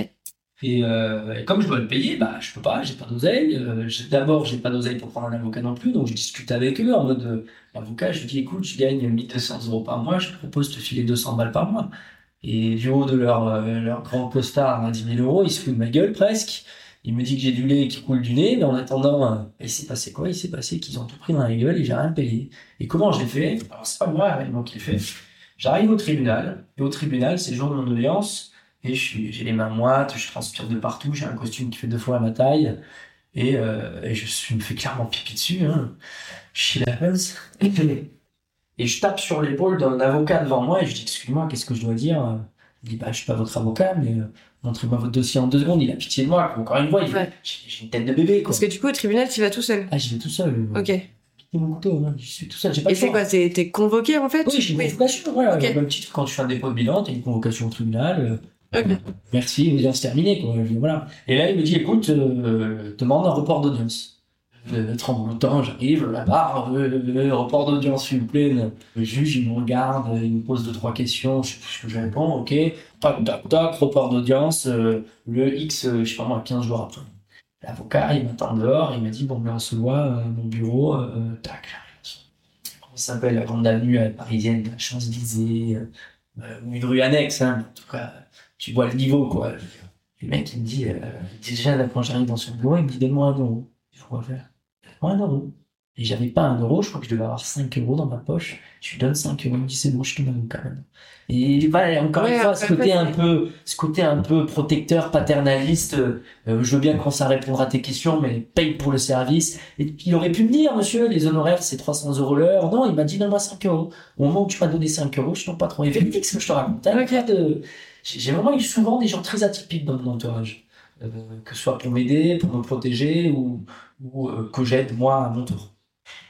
Et, euh, comme je dois le payer, bah je peux pas, j'ai pas d'oseille. Euh, D'abord, j'ai pas d'oseille pour prendre un avocat non plus, donc je discute avec eux en mode euh, l'avocat, je lui dis écoute, je gagne 1200 euros par mois, je propose de te filer 200 balles par mois. Et du haut de leur, euh, leur grand costard à 10 000 euros, ils se foutent de ma gueule presque. Il me dit que j'ai du lait qui coule du nez, mais en attendant, euh, il s'est passé quoi? Il s'est passé qu'ils ont tout pris dans la gueule et j'ai rien payé. Et comment j'ai fait? Alors c'est pas moi réellement qui l'ai fait. J'arrive au tribunal, et au tribunal, c'est le jour de mon audience, et je suis, j'ai les mains moites, je transpire de partout, j'ai un costume qui fait deux fois ma taille, et, euh, et je suis- me fais clairement pipi dessus, hein. Shit happens. Et je tape sur l'épaule d'un avocat devant moi et je dis excuse-moi, qu'est-ce que je dois dire? Il dit bah je suis pas votre avocat, mais euh, montrez-moi votre dossier en deux secondes. Il a pitié de moi. Encore une fois, Ouais. j'ai une tête de bébé. Quoi. Parce que du coup, au tribunal, tu vas tout seul. Ah, j'y vais tout seul. Ok. quittez mon couteau, hein. je suis tout seul. J'ai pas Et c'est quoi T'es convoqué en fait? Oui, j'ai une convocation. Voilà, même titre quand tu fais un dépôt de bilan, t'as une convocation au tribunal. euh. Merci, déjà c'est terminé. Quoi. Voilà. Et là, il me dit écoute, euh, demande un report d'audience. Euh, tremblotant, j'arrive, la barre, euh, euh, report d'audience, s'il vous plaît. Le juge, il me regarde, il me pose deux, trois questions, je sais plus ce que je réponds, ok. Tac, tac, tac, report d'audience, euh, le X, euh, je sais pas moi, 15 jours après. L'avocat, il m'attend dehors, il m'a dit, bon, ben, on se voit, euh, mon bureau, euh, tac. Comment ça s'appelle, la grande avenue euh, parisienne, la Champs-Élysées, euh, euh, ou une rue annexe, hein, en tout cas, tu vois le niveau, quoi. Le mec, il me dit, euh, il déjà, là, quand j'arrive dans son bureau, il me dit, donne-moi un euro. Je quoi faire Donne-moi un euro. Et j'avais pas un euro, je crois que je devais avoir 5 euros dans ma poche. Je lui donne 5 euros, il me dit, c'est bon, je te donne quand même. Et voilà, encore Ouais, une fois, ce côté un peu, ce côté un peu protecteur, paternaliste, euh, euh, je veux bien commencer à répondre à tes questions, mais paye pour le service. Et il aurait pu me dire, monsieur, les honoraires, c'est 300 euros l'heure. Non, il m'a dit, donne-moi 5 euros. Au moment où tu m'as donné 5 euros, je t'en pas trop. Et ce que je te raconte. hein. Ok. De- J'ai vraiment eu souvent des gens très atypiques dans mon entourage. Euh, que ce soit pour m'aider, pour me protéger ou, ou euh, que j'aide moi à mon tour.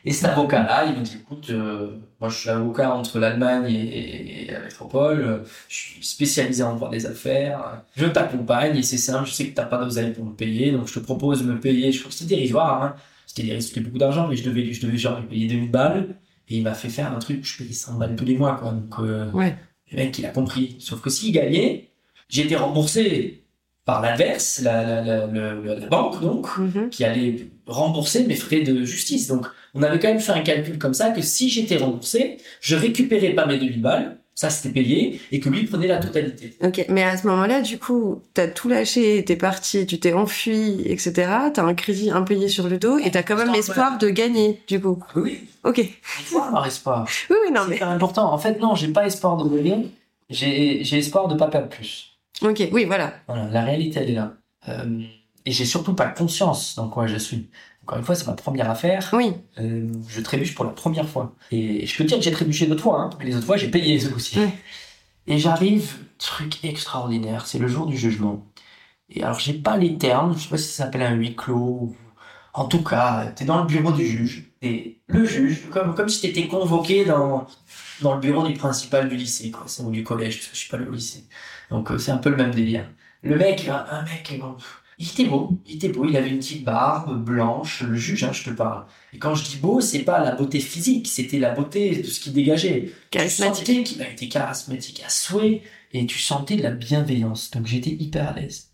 Et cet avocat-là, il me dit, écoute, euh, moi je suis avocat entre l'Allemagne et, et la métropole, je suis spécialisé en droit des affaires, je t'accompagne et c'est simple, je sais que t'as pas d'oseille pour me payer, donc je te propose de me payer, je crois que c'était dérisoire, hein. c'était dérisoire, c'était beaucoup d'argent, mais je devais, je devais genre payer 2000 balles, et il m'a fait faire un truc, je payais 100 balles tous les mois, quoi. Donc, euh, Ouais. Le mec, il a compris. Sauf que s'il gagnait, j'ai été remboursé par l'inverse, la, la, la, la- la banque, donc, Mhm. qui allait rembourser mes frais de justice. Donc, on avait quand même fait un calcul comme ça que si j'étais remboursé, je récupérais pas mes 2000 balles, ça c'était payé, et que lui prenait la totalité. Ok, mais à ce moment-là, du coup, t'as tout lâché, t'es parti, tu t'es enfui, etc. T'as un crédit impayé sur le dos et t'as quand même l'espoir de gagner, du coup. Oui, Ok. il faut avoir espoir. Oui, oui, non, C'est mais. hyper important. En fait, non, j'ai pas espoir de gagner, j'ai j'ai espoir de pas perdre plus. Ok, oui, voilà. Voilà, la réalité, elle est là. Euh, et j'ai surtout pas conscience dans quoi je suis. Encore une fois, c'est ma première affaire. Oui. Euh, je trébuche pour la première fois. Et je peux te dire que j'ai trébuché d'autres fois. Hein. Les autres fois, j'ai payé eux aussi. Ouais. Et j'arrive, truc extraordinaire, c'est le jour du jugement. Et alors, j'ai pas les termes, je sais pas si ça s'appelle un huis clos. En tout cas, t'es dans le bureau du juge. Et le juge, comme, comme si t'étais convoqué dans, dans le bureau du principal du lycée, quoi, ou du collège, je suis pas le lycée. Donc, euh, c'est un peu le même délire. Le mec, un, un mec, bon, il était beau, il était beau, il avait une petite barbe blanche, le juge, hein, je te parle. Et quand je dis beau, c'est pas la beauté physique, c'était la beauté de ce qu'il dégageait. Charismatique. Tu sentais qu'il a été charismatique à souhait et tu sentais de la bienveillance. Donc j'étais hyper à l'aise.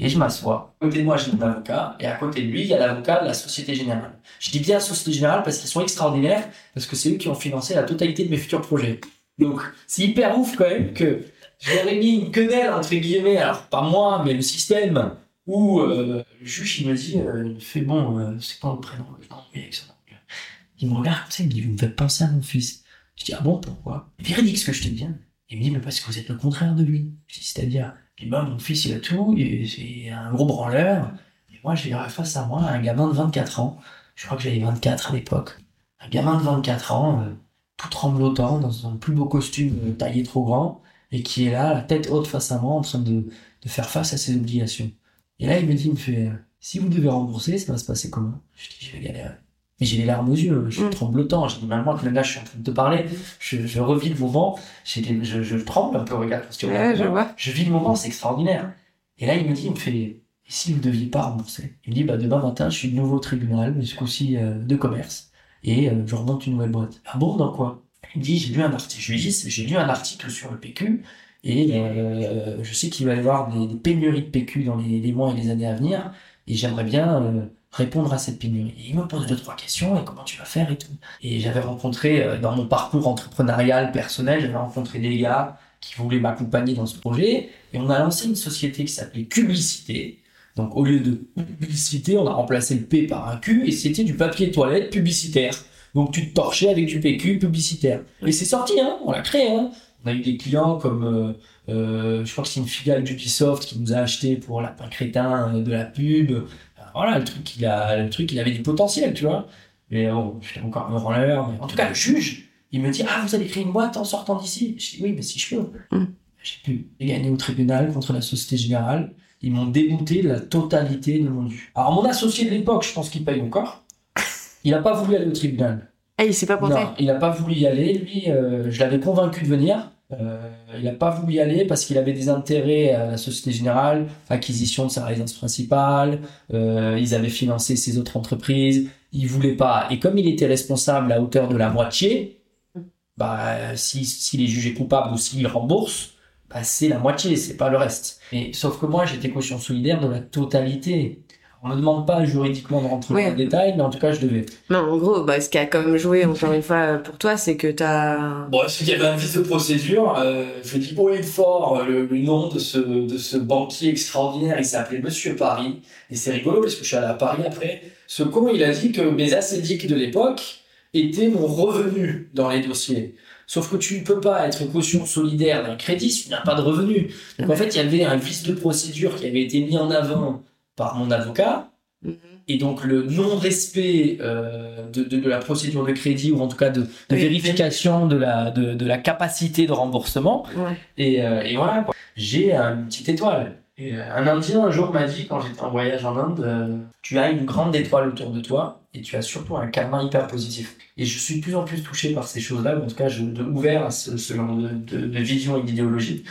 Et je m'assois. À côté de moi, j'ai mon avocat et à côté de lui, il y a l'avocat de la Société Générale. Je dis bien Société Générale parce qu'ils sont extraordinaires, parce que c'est eux qui ont financé la totalité de mes futurs projets. Donc c'est hyper ouf quand même que ai mis une quenelle entre guillemets, alors pas moi, mais le système, où euh, le juge il me dit, euh, il fait bon, euh, c'est quoi le prénom? Il me regarde comme ça, il me dit, vous me faites penser à mon fils. Je dis, ah bon, pourquoi? Véridique ce que je te dis. Il me dit, mais parce que vous êtes le contraire de lui. C'est-à-dire, bah, mon fils, il a tout, et c'est un gros branleur. Et moi, j'ai face à moi un gamin de 24 ans. Je crois que j'avais 24 à l'époque. Un gamin de 24 ans, euh, tout tremblotant, dans un plus beau costume euh, taillé trop grand, et qui est là, la tête haute face à moi, en train de, de faire face à ses obligations. Et là, il me dit, il me fait, si vous devez rembourser, ça va se passer comment? Je dis, je vais galérer. Mais j'ai les larmes aux yeux, je suis Mm. tremblotant. Dis, même moi, que là, je suis en train de te parler, je, je revis le moment, j'ai les- je, je tremble un peu, regarde, parce que Ouais, je vois. je vis le moment, c'est extraordinaire. Et là, il me dit, il me fait, et si vous ne deviez pas rembourser? Il me dit, bah, demain matin, je suis de nouveau au tribunal, mais ce coup-ci euh, de commerce, et euh, je remonte une nouvelle boîte. Ah bon, dans quoi? Il me dit, j'ai lu un article. Je lui dis, j'ai lu un article sur le PQ, et euh, je sais qu'il va y avoir des, pénuries de PQ dans les, les mois et les années à venir, et j'aimerais bien euh, répondre à cette pénurie. Et il me pose deux, trois questions, et comment tu vas faire et tout. Et j'avais rencontré, euh, dans mon parcours entrepreneurial personnel, j'avais rencontré des gars qui voulaient m'accompagner dans ce projet, et on a lancé une société qui s'appelait Publicité. Donc au lieu de publicité, on a remplacé le P par un Q, et c'était du papier toilette publicitaire. Donc tu te torchais avec du PQ publicitaire. Et c'est sorti, hein, on l'a créé. Hein. On a eu des clients comme, euh, euh, je crois que c'est une filiale d'Ubisoft qui nous a acheté pour Lapin Crétin euh, de la pub. Voilà, le truc, il a, le truc, il avait du potentiel, tu vois. Mais bon, j'étais encore un branleur. Mais en tout cas, le juge, il me dit, ah, vous allez créer une boîte en sortant d'ici. Je dis, oui, mais si je peux. Mm. J'ai pu. Gagné au tribunal contre la Société Générale. Ils m'ont débouté de la totalité de mon dû. Alors, mon associé de l'époque, je pense qu'il paye encore. Il n'a pas voulu aller au tribunal. Ah, il s'est pas porté. Non, il n'a pas voulu y aller. Lui, euh, je l'avais convaincu de venir. Euh, il n'a pas voulu y aller parce qu'il avait des intérêts à la Société Générale, acquisition de sa résidence principale. euh, ils avaient financé ses autres entreprises. Il voulait pas. Et comme il était responsable à hauteur de la moitié, bah si s'il est jugé coupable ou s'il rembourse, bah c'est la moitié, c'est pas le reste. Mais sauf que moi, j'étais caution solidaire de la totalité. On me demande pas juridiquement de rentrer Oui. dans le détail, mais en tout cas, je devais. Non, en gros, bah, ce qui a quand même joué, encore une fois, pour toi, c'est que t'as... Bon, c'est qu'il y avait un vice de procédure. Euh, je dis haut et fort euh, le, le nom de ce, de ce banquier extraordinaire. Il s'appelait Monsieur Paris. Et c'est rigolo parce que je suis allé à Paris après. Ce con, il a dit que mes assédiques de l'époque étaient mon revenu dans les dossiers. Sauf que tu ne peux pas être caution solidaire d'un crédit si tu n'as pas de revenu. Donc en fait, il y avait un vice de procédure qui avait été mis en avant par mon avocat. Mhm. Et donc le non-respect euh, de, de, de la procédure de crédit ou en tout cas de, de Oui. vérification de la, de, de la capacité de remboursement. Ouais. Et, euh, et voilà, j'ai une petite étoile. Et euh, un Indien un jour m'a dit, quand j'étais en voyage en Inde, euh, tu as une grande étoile autour de toi et tu as surtout un karma hyper positif. Et je suis de plus en plus touché par ces choses-là, ou en tout cas je, de, ouvert à ce, ce genre de, vision et d'idéologie.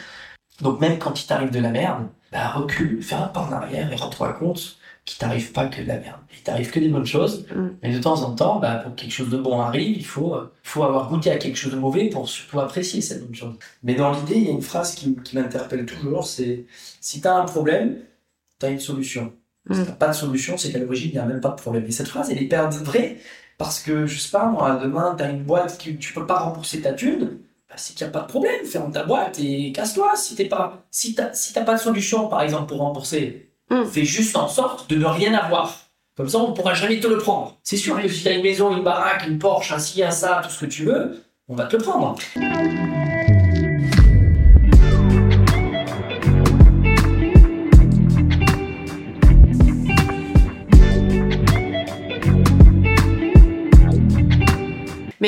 Donc même quand il t'arrive de la merde, bah recule, fais un pas en arrière et rends-toi compte qu'il t'arrive pas que de la merde. Il t'arrive que des bonnes choses. Mm. Et de temps en temps, bah, pour que quelque chose de bon arrive, il faut, euh, faut avoir goûté à quelque chose de mauvais pour surtout apprécier cette bonne chose. Mais dans l'idée, il y a une phrase qui, qui m'interpelle toujours, c'est si t'as un problème, t'as une solution. Si mm. t'as pas de solution, c'est qu'à l'origine, il n'y a même pas de problème. Et cette phrase, elle est hyper vraie parce que, je sais pas, moi, demain, t'as une boîte que tu peux pas rembourser ta thune, bah, c'est qu'il n'y a pas de problème. Ferme ta boîte et casse-toi. Si t'es pas, si t'as, si t'as pas de solution, par exemple, pour rembourser, Mm. Fais juste en sorte de ne rien avoir. Comme ça, on ne pourra jamais te le prendre. C'est sûr, si tu as une maison, une baraque, une Porsche, un ci, un ça, tout ce que tu veux, on va te le prendre.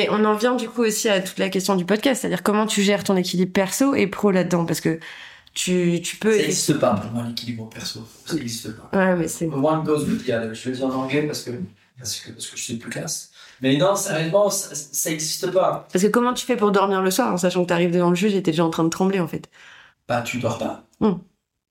Mais on en vient du coup aussi à toute la question du podcast, c'est-à-dire comment tu gères ton équilibre perso et pro là-dedans, parce que tu, tu peux. Ça n'existe pas pour moi l'équilibre perso. Ça n'existe pas. Ouais, mais c'est. One goes with the other. Je le dis en anglais parce que, parce que, parce que je suis plus classe. Mais non, sérieusement, ça n'existe pas. Parce que comment tu fais pour dormir le soir en sachant que tu arrives devant le juge et t'es déjà en train de trembler en fait? Bah, tu dors pas. Hum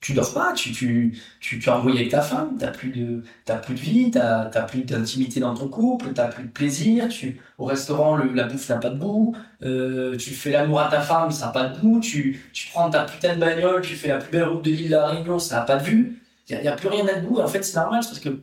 tu dors pas, tu, tu, tu, tu es embrouillé avec ta femme, t'as plus de, t'as plus de vie, t'as, t'as plus d'intimité dans ton couple, t'as plus de plaisir, tu, au restaurant, le, la bouffe n'a pas de goût, euh, tu fais l'amour à ta femme, ça n'a pas de goût, tu, tu prends ta putain de bagnole, tu fais la plus belle route de l'île de la Réunion, ça n'a pas de vue, il y, a, plus rien à de goût, en fait, c'est normal, parce que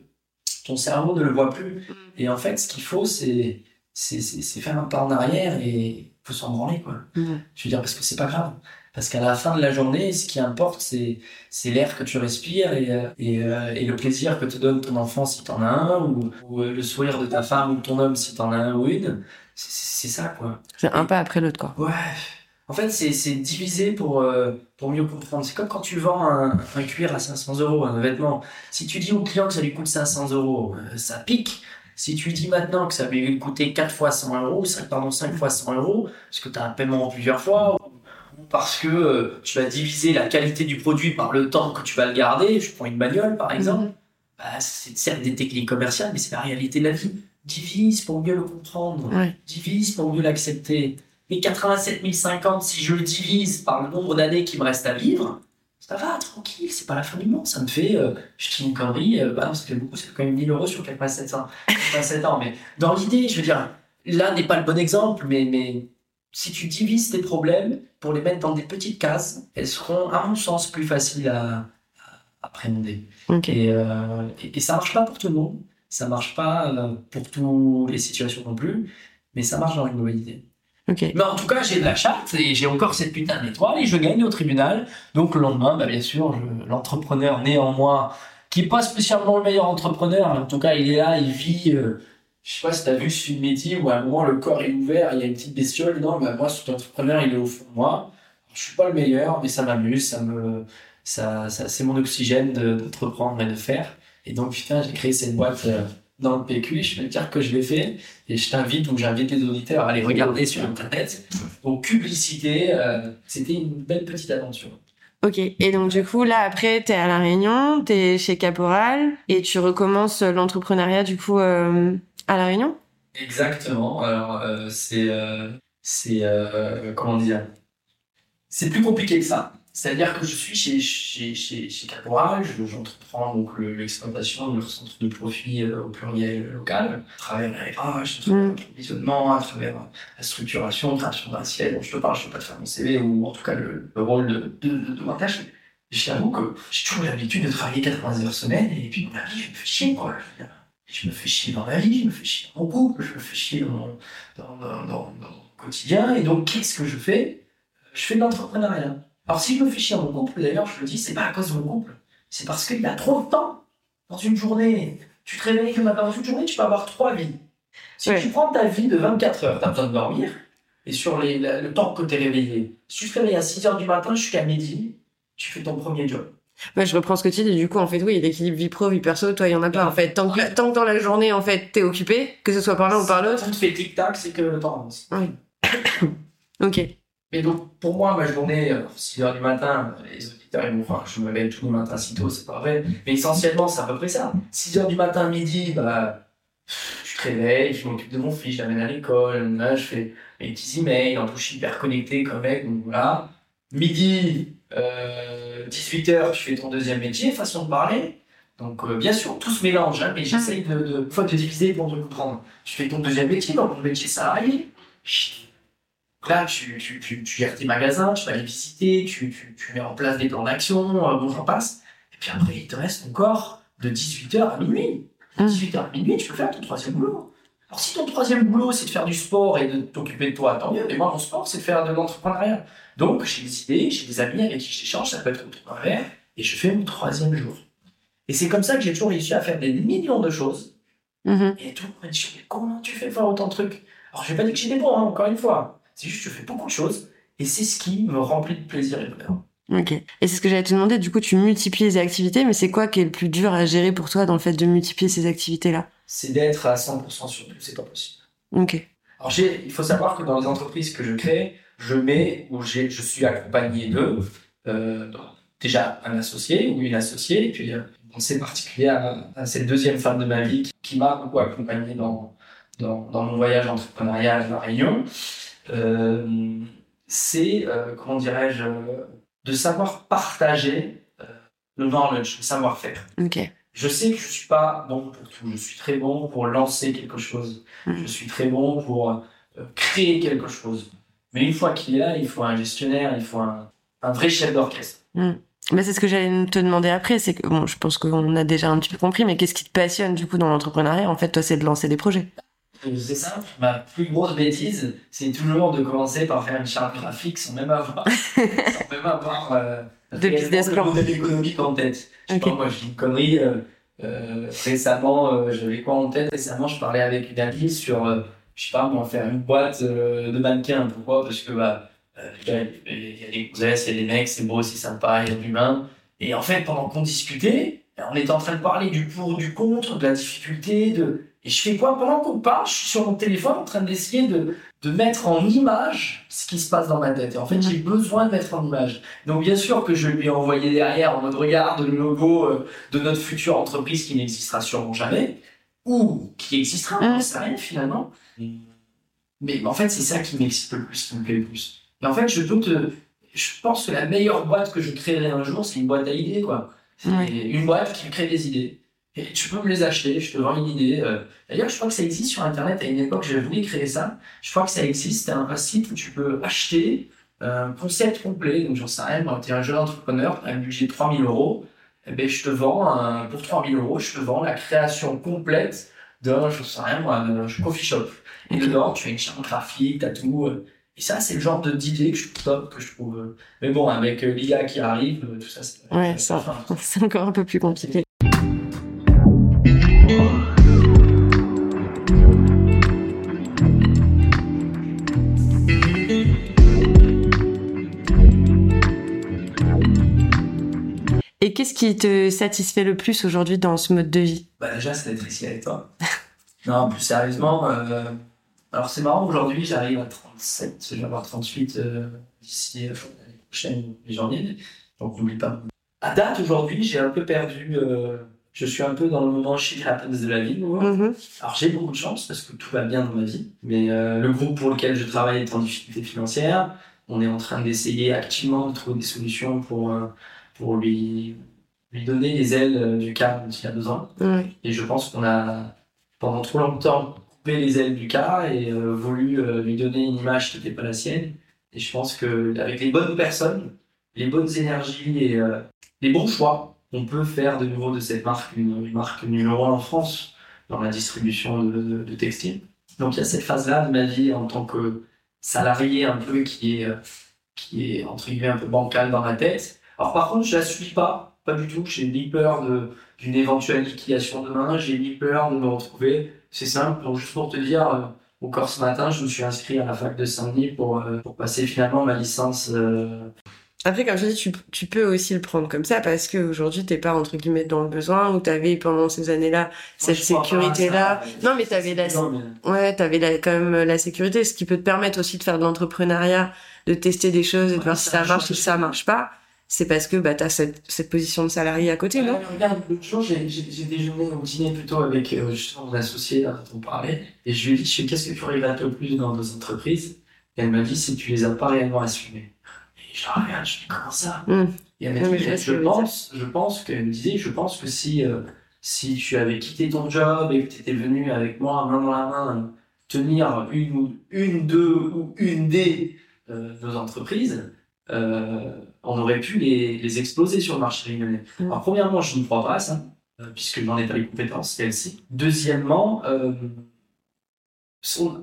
ton cerveau ne le voit plus. Mm. Et en fait, ce qu'il faut, c'est, c'est, c'est, faire un pas en arrière et faut s'en branler, quoi. Mm. Je veux dire, parce que c'est pas grave. Parce qu'à la fin de la journée, ce qui importe, c'est c'est l'air que tu respires et, euh, et, euh, et, le plaisir que te donne ton enfant si t'en as un, ou, ou, euh, le sourire de ta femme ou de ton homme si t'en as un ou une. C'est ça, quoi. C'est un pas après l'autre, quoi. Ouais. En fait, c'est divisé pour, pour mieux comprendre. C'est comme quand tu vends un, un, cuir à 500 euros, un vêtement. Si tu dis au client que ça lui coûte 500 euros, ça pique. Si tu dis maintenant que ça va lui coûter 4 fois 100 euros, 5, pardon, 5 fois 100 euros, parce que tu as un paiement en plusieurs fois, parce que euh, tu vas diviser la qualité du produit par le temps que tu vas le garder. Je prends une bagnole, par exemple. Mhm. Bah, c'est certes des techniques commerciales, mais c'est la réalité de la vie. Divise pour mieux le comprendre. Divise pour mieux l'accepter. Mais 87 050, si je le divise par le nombre d'années qui me reste à vivre, ça va, tranquille, c'est pas la fin du monde. Ça me fait, euh, je dis une connerie, euh, bah ça fait beaucoup, c'est quand même 1000 euros sur 87 ans. 87 ans. Mais dans l'idée, je veux dire, là n'est pas le bon exemple, mais, mais si tu divises tes problèmes pour les mettre dans des petites cases, elles seront, à mon sens, plus faciles à, à appréhender. Euh, et, et, ça marche pas pour tout le monde, ça marche pas euh, pour toutes les situations non plus, mais ça marche dans une globalité. Mais en tout cas, j'ai de la charte et j'ai encore cette putain d'étoile et je gagne au tribunal. Donc le lendemain, bah, bien sûr, l'entrepreneur né en moi, qui n'est pas spécialement le meilleur entrepreneur, en tout cas, il est là, il vit. Euh, je sais pas si tu as vu ce métier où à un moment le corps est ouvert, il y a une petite bestiole dedans, bah, moi, cet entrepreneur, il est au fond de moi. Je suis pas le meilleur, mais ça m'amuse, ça me, ça, ça c'est mon oxygène d'entreprendre et de faire. Et donc, putain, j'ai créé cette boîte euh, dans le PQ, je vais te dire que je l'ai fait, et je t'invite, ou j'invite les auditeurs à aller regarder sur Internet. Donc, publicité, euh, c'était une belle petite aventure. Ok, et donc du coup, là, après, t'es à La Réunion, t'es chez Caporal, et tu recommences l'entrepreneuriat, du coup, euh, à La Réunion? Exactement. Alors, euh, c'est. Euh, c'est. Euh, comment dire? C'est plus compliqué que ça. C'est-à-dire que je suis chez, chez, chez, chez Caporal, j'entreprends donc l'exploitation de leur centre de profit au pluriel local, à travers RH, à l'approvisionnement, à travers la structuration, la création d'un ciel dont je te parle, je ne peux pas te faire mon CV, ou en tout cas le, rôle de, de, de, ma tâche. J'avoue que j'ai toujours l'habitude de travailler 80 heures semaine, et puis je me fais chier, quoi. Je me fais chier dans la vie, je me fais chier dans mon couple, je me fais chier dans, dans, dans, dans, dans mon quotidien. Et donc, qu'est-ce que je fais? Je fais de l'entrepreneuriat. Alors, si je me fais chier dans mon couple, d'ailleurs, je le dis, c'est pas à cause de mon couple. C'est parce qu'il a trop de temps dans une journée. Tu te réveilles que dans une journée, tu peux avoir trois vies. Si tu prends ta vie de 24 heures, tu as besoin de dormir. Et sur les, le temps que tu es réveillé, si tu te réveilles à 6 heures du matin jusqu'à midi, tu fais ton premier job. Ouais, je reprends ce que tu dis. Du coup, en fait, oui, l'équilibre vie pro, vie perso, toi, il y en a pas, en fait. Tant que, tant que dans la journée, en fait, t'es occupé, que ce soit par l'un ou par l'autre. Si tu fais tic-tac, c'est que le temps avance. Oui. ok. Mais donc, pour moi, ma journée, 6 heures du matin, les auditeurs, ils vont voir je me lève tous les matins si tôt, c'est pas vrai. Mais essentiellement, c'est à peu près ça. 6 heures du matin, midi, bah, je te réveille, je m'occupe de mon fils, je l'amène à l'école, là, je fais mes petits emails, en tout, je suis hyper connecté comme mec, donc voilà. Midi, euh, 18h, je fais ton deuxième métier, façon de parler. Donc, euh, bien sûr, tout se mélange, hein, mais j'essaye de, de, de, de diviser pour te comprendre. Je fais ton deuxième métier, donc mon métier salarié. Là, tu, tu, tu, tu, gères tes magasins, tu vas les visiter, tu, tu, tu mets en place des plans d'action, euh, bon, j'en passe. Et puis après, il te reste encore de 18h à minuit. De 18h à minuit, tu peux faire ton troisième boulot. Alors, si ton troisième boulot, c'est de faire du sport et de t'occuper de toi, tant mieux. Mais moi, mon sport, c'est de faire de l'entrepreneuriat. Donc, j'ai des idées, j'ai des amis avec qui j'échange, ça peut être travers, et je fais mon troisième jour. Et c'est comme ça que j'ai toujours réussi à faire des millions de choses. Mhm. Et tout le monde me dit, mais comment tu fais faire autant de trucs? Alors, je vais pas dire que j'ai des bons, hein, encore une fois. C'est juste que je fais beaucoup de choses, et c'est ce qui me remplit de plaisir et de bonheur. Ok. Et c'est ce que j'allais te demander, du coup, tu multiplies les activités, mais c'est quoi qui est le plus dur à gérer pour toi dans le fait de multiplier ces activités-là? C'est d'être à 100% sur tout, c'est pas possible. Ok. Alors, il faut savoir que dans les entreprises que je crée, je mets, ou je suis accompagné de, euh, déjà un associé ou une associée, et puis euh, une pensée particulière à, à cette deuxième femme de ma vie qui, qui m'a beaucoup accompagné dans, dans, dans mon voyage entrepreneurial à La Réunion. Euh, c'est, euh, comment dirais-je, de savoir partager le knowledge, le savoir-faire. Ok. Je sais que je suis pas bon pour tout. Je suis très bon pour lancer quelque chose. Mhm. Je suis très bon pour euh, créer quelque chose. Mais une fois qu'il est là, il faut un gestionnaire, il faut un, un vrai chef d'orchestre. Bah, c'est ce que j'allais te demander après, c'est que, bon, je pense qu'on a déjà un petit peu compris, mais qu'est-ce qui te passionne, du coup, dans l'entrepreneuriat? En fait, toi, c'est de lancer des projets. C'est simple. Ma plus grosse bêtise, c'est toujours de commencer par faire une charte graphique sans même avoir, sans même avoir euh, De business le plan. modèle économique en tête. Je sais Ok. pas, moi, je dis une connerie. euh, euh, récemment, euh, j'avais quoi en tête? Récemment, je parlais avec une amie sur, euh, je sais pas, moi, faire une boîte euh, de mannequins. Pourquoi? Parce que, bah, euh, il y a- il y a des gonzesses, il y a des mecs, c'est beau, c'est sympa, il y a de l'humain. Et en fait, pendant qu'on discutait, on était en train de parler du pour, du contre, de la difficulté, de... Et je fais quoi Pendant qu'on parle, je suis sur mon téléphone en train d'essayer de, de mettre en image ce qui se passe dans ma tête. Et en fait, j'ai besoin de mettre en image. Donc, bien sûr que je lui ai envoyé derrière en mode regarde le logo euh, de notre future entreprise qui n'existera sûrement jamais, ou qui existera, on ne sait rien finalement. Mais en fait, c'est ça qui m'excite le plus, qui me plaît le plus. Et en fait, je pense que la meilleure boîte que je créerai un jour, c'est une boîte à idées, quoi. C'est Ouais. une boîte qui crée des idées. Et tu peux me les acheter, je te vends une idée. euh. D'ailleurs, je crois que ça existe sur Internet. À une époque, j'avais voulu créer ça. Je crois que ça existe. C'est un, site où tu peux acheter un concept complet. Donc, j'en sais rien. Moi, tu es un jeune entrepreneur, tu as un budget de 3000 euros. Eh ben, je te vends, un- pour 3000 euros, je te vends la création complète d'un, je sais rien, moi, d'un coffee shop. Et dedans, tu as une charte graphique, tu as tout. euh. Et ça, c'est le genre d'idée que je trouve top, que je trouve. euh. Mais bon, avec euh, l'IA qui arrive, euh, tout ça, c'est. Ouais, ça. C'est encore un peu plus compliqué. Qu'est-ce qui te satisfait le plus aujourd'hui dans ce mode de vie? Bah déjà, c'est d'être ici avec toi. non, plus sérieusement, euh, alors c'est marrant, aujourd'hui j'arrive à 37, je vais avoir 38 euh, d'ici euh, l'année prochaine, janvier, donc n'oublie pas. À date, aujourd'hui, j'ai un peu perdu, euh, je suis un peu dans le moment shit happens de la vie. moi. Mhm. Alors j'ai beaucoup de chance parce que tout va bien dans ma vie, mais le groupe pour lequel je travaille est en difficulté financière. On est en train d'essayer activement de trouver des solutions pour, pour lui, lui donner les ailes euh, du cas dont il a besoin. Ouais. Et je pense qu'on a pendant trop longtemps coupé les ailes du cas et euh, voulu euh, lui donner une image qui n'était pas la sienne. Et je pense que avec les bonnes personnes, les bonnes énergies et euh, les bons choix, on peut faire de nouveau de cette marque une, une marque numéro un en France dans la distribution de, de, de textiles. Donc il y a cette phase-là de ma vie en tant que salarié un peu qui est, qui est entre guillemets un peu bancal dans ma tête. Alors par contre, je la suis pas, pas du tout. J'ai ni peur de, d'une éventuelle liquidation demain, j'ai ni peur de me retrouver. C'est simple, donc juste pour te dire, euh, encore ce matin, je me suis inscrit à la fac de Saint-Denis pour, euh, pour passer finalement ma licence euh, Après, comme je dis, tu, tu peux aussi le prendre comme ça parce que aujourd'hui t'es pas entre guillemets dans le besoin ou t'avais pendant ces années-là cette sécurité-là. Non, mais t'avais la, ouais, t'avais la, quand même la sécurité, ce qui peut te permettre aussi de faire de l'entrepreneuriat, de tester des choses et de voir si ça marche, ou si ça marche pas. C'est parce que bah t'as cette, cette position de salarié à côté, non? Regarde, l'autre jour, j'ai déjeuné au dîner plutôt avec euh, justement mon associé dont on parlait, et je lui ai dit, je qu'est-ce que tu regrettes le plus dans nos entreprises? Et elle m'a dit, si tu les as pas réellement assumées. Je la regarde, je dis comment ça? Mm. Et elle m'a dit, je, pense, je pense qu'elle me disait, je pense que si, euh, si tu avais quitté ton job et que tu étais venu avec moi main dans la main tenir une, une, deux ou une des euh, nos entreprises, euh, on aurait pu les, les, exploser sur le marché réunionnais. Alors, premièrement, je ne crois pas à ça, euh, puisque je n'en ai pas les compétences, celle-ci. Deuxièmement, euh,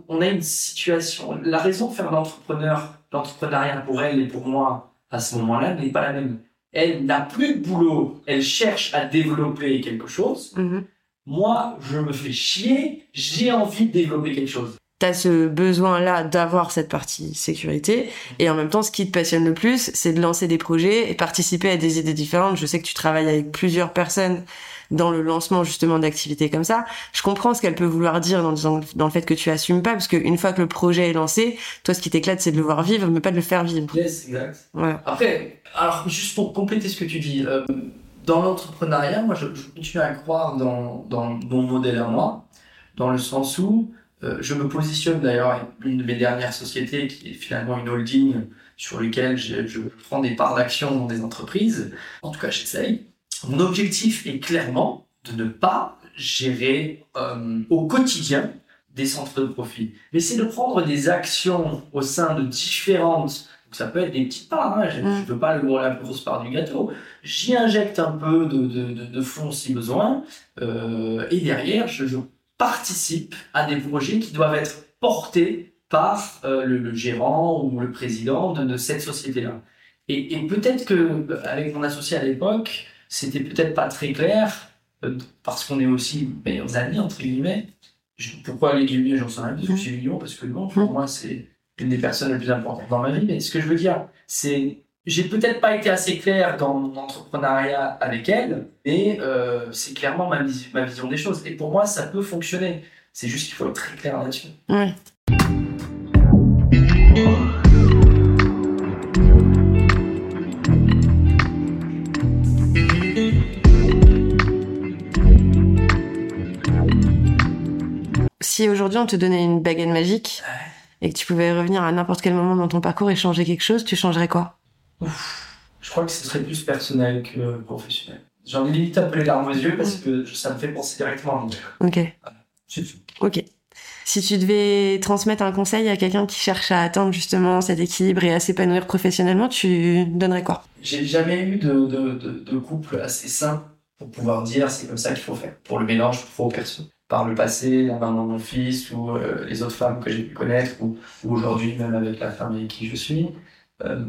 on, a une situation. La raison de faire l'entrepreneur l'entrepreneuriat pour elle et pour moi à ce moment-là n'est pas la même. Elle n'a plus de boulot, elle cherche à développer quelque chose. Mhm. Moi, je me fais chier, j'ai envie de développer quelque chose. T'as ce besoin-là d'avoir cette partie sécurité, et en même temps, ce qui te passionne le plus, c'est de lancer des projets et participer à des idées différentes. Je sais que tu travailles avec plusieurs personnes dans le lancement justement d'activités comme ça. Je comprends ce qu'elle peut vouloir dire dans, dans, le fait que tu assumes pas, parce qu'une fois que le projet est lancé, toi, ce qui t'éclate, c'est de le voir vivre, mais pas de le faire vivre. Yes, exact. Après, alors juste pour compléter ce que tu dis, euh, dans l'entrepreneuriat, moi, je, continue à croire dans, dans mon modèle à moi, dans le sens où euh, je me positionne d'ailleurs une de mes dernières sociétés qui est finalement une holding sur lequel je, je prends des parts d'action dans des entreprises. En tout cas, j'essaye. Mon objectif est clairement de ne pas gérer euh, au quotidien des centres de profit, mais c'est de prendre des actions au sein de différentes ça peut être des petites parts, hein. je ne mm. veux pas le, la grosse part du gâteau. J'y injecte un peu de, de, de, fonds si besoin, euh, et derrière, je, je, participe à des projets qui doivent être portés par euh, le, le, gérant ou le président de, de cette société-là. Et, et peut-être que avec mon associé à l'époque, c'était peut-être pas très clair, euh, parce qu'on est aussi meilleurs amis, entre guillemets. pourquoi les guillemets, j'en sais rien, parce que c'est mignon, parce que non, pour moi, c'est une des personnes les plus importantes dans ma vie. Mais ce que je veux dire, c'est j'ai peut-être pas été assez clair dans mon entrepreneuriat avec elle, mais euh, c'est clairement ma, ma, vision des choses. Et pour moi, ça peut fonctionner. C'est juste qu'il faut être très clair là-dessus. Ouais. si aujourd'hui on te donnait une baguette magique et que tu pouvais revenir à n'importe quel moment dans ton parcours et changer quelque chose, tu changerais quoi? Je crois que ce serait plus personnel que professionnel. J'en ai limite un peu les larmes aux yeux parce que ça me fait penser directement à mon Ok. C'est Ok. Si tu devais transmettre un conseil à quelqu'un qui cherche à atteindre justement cet équilibre et à s'épanouir professionnellement, tu donnerais quoi? J'ai jamais eu de, de, de, de, couple assez sain pour pouvoir dire c'est comme ça qu'il faut faire. Pour le mélange pro-perso par le passé, la maman de mon fils ou euh, les autres femmes que j'ai pu connaître ou, aujourd'hui même avec la femme avec qui je suis. Euh,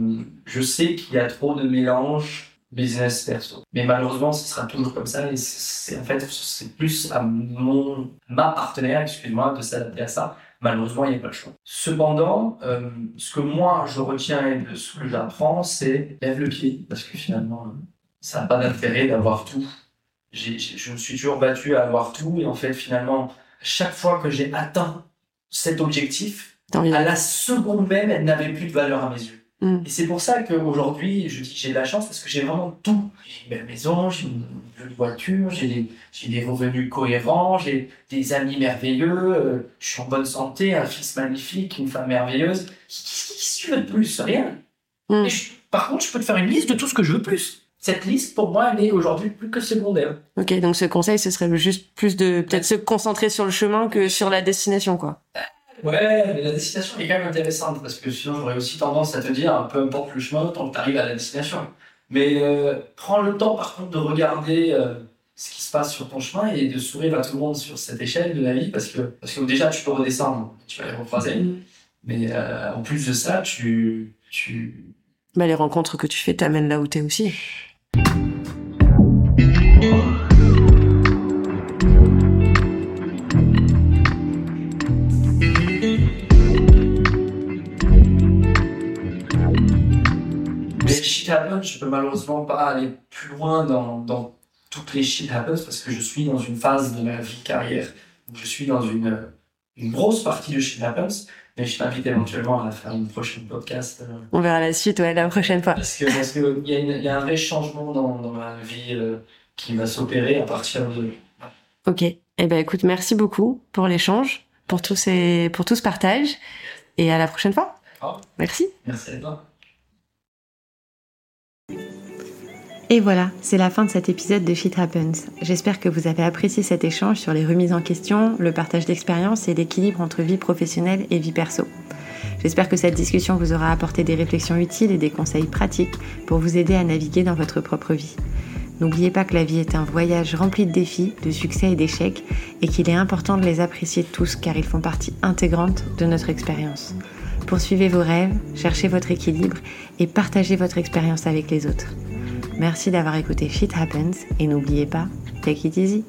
je sais qu'il y a trop de mélange business perso. Mais malheureusement, ce sera toujours comme ça et c'est en fait c'est plus à mon ma partenaire, excuse-moi, de s'adapter à ça. Malheureusement, il n'y a pas le choix. Cependant, euh, ce que moi je retiens et de ce que j'apprends, c'est lève le pied parce que finalement, ça n'a pas d'intérêt d'avoir tout je me suis toujours battu à avoir tout et en fait finalement chaque fois que j'ai atteint cet objectif à la seconde même elle n'avait plus de valeur à mes yeux mm. et c'est pour ça qu'aujourd'hui je dis que j'ai de la chance parce que j'ai vraiment tout j'ai une belle maison j'ai une jolie voiture j'ai des, des revenus cohérents j'ai des amis merveilleux euh, je suis en bonne santé un fils magnifique une femme merveilleuse qu'est-ce que tu veux de plus rien mm. par contre je peux te faire une liste de tout ce que je veux plus cette liste, pour moi, elle est aujourd'hui plus que secondaire. Ok, donc ce conseil, ce serait juste plus de peut-être se concentrer sur le chemin que sur la destination, quoi. Ouais, mais la destination est quand même intéressante parce que sinon j'aurais aussi tendance à te dire, peu importe le chemin, tant que tu arrives à la destination. Mais euh, prends le temps par contre de regarder euh, ce qui se passe sur ton chemin et de sourire à tout le monde sur cette échelle de la vie parce que, parce que déjà tu peux redescendre, tu vas les recroiser. Mm. Mais euh, en plus de ça, tu. tu... Bah, les rencontres que tu fais t'amènent là où t'es aussi. Shit happens, je peux malheureusement pas aller plus loin dans, dans toutes les shit happens parce que je suis dans une phase de ma vie carrière où je suis dans une, une grosse partie de shit happens. Mais je t'invite éventuellement à faire une prochaine podcast. Euh, On verra la suite, ouais, la prochaine fois. parce que parce que y, a une- il y a un vrai changement dans, dans ma vie euh, qui va s'opérer à partir de. Ok. Eh ben, écoute, merci beaucoup pour l'échange, pour tous ces, pour tout ce partage, et à la prochaine fois. Merci. Merci à toi. Et voilà, c'est la fin de cet épisode de Shit Happens. J'espère que vous avez apprécié cet échange sur les remises en question, le partage d'expériences et l'équilibre entre vie professionnelle et vie perso. J'espère que cette discussion vous aura apporté des réflexions utiles et des conseils pratiques pour vous aider à naviguer dans votre propre vie. N'oubliez pas que la vie est un voyage rempli de défis, de succès et d'échecs, et qu'il est important de les apprécier tous car ils font partie intégrante de notre expérience. Poursuivez vos rêves, cherchez votre équilibre et partagez votre expérience avec les autres. Merci d'avoir écouté Shit Happens et n'oubliez pas, take it easy.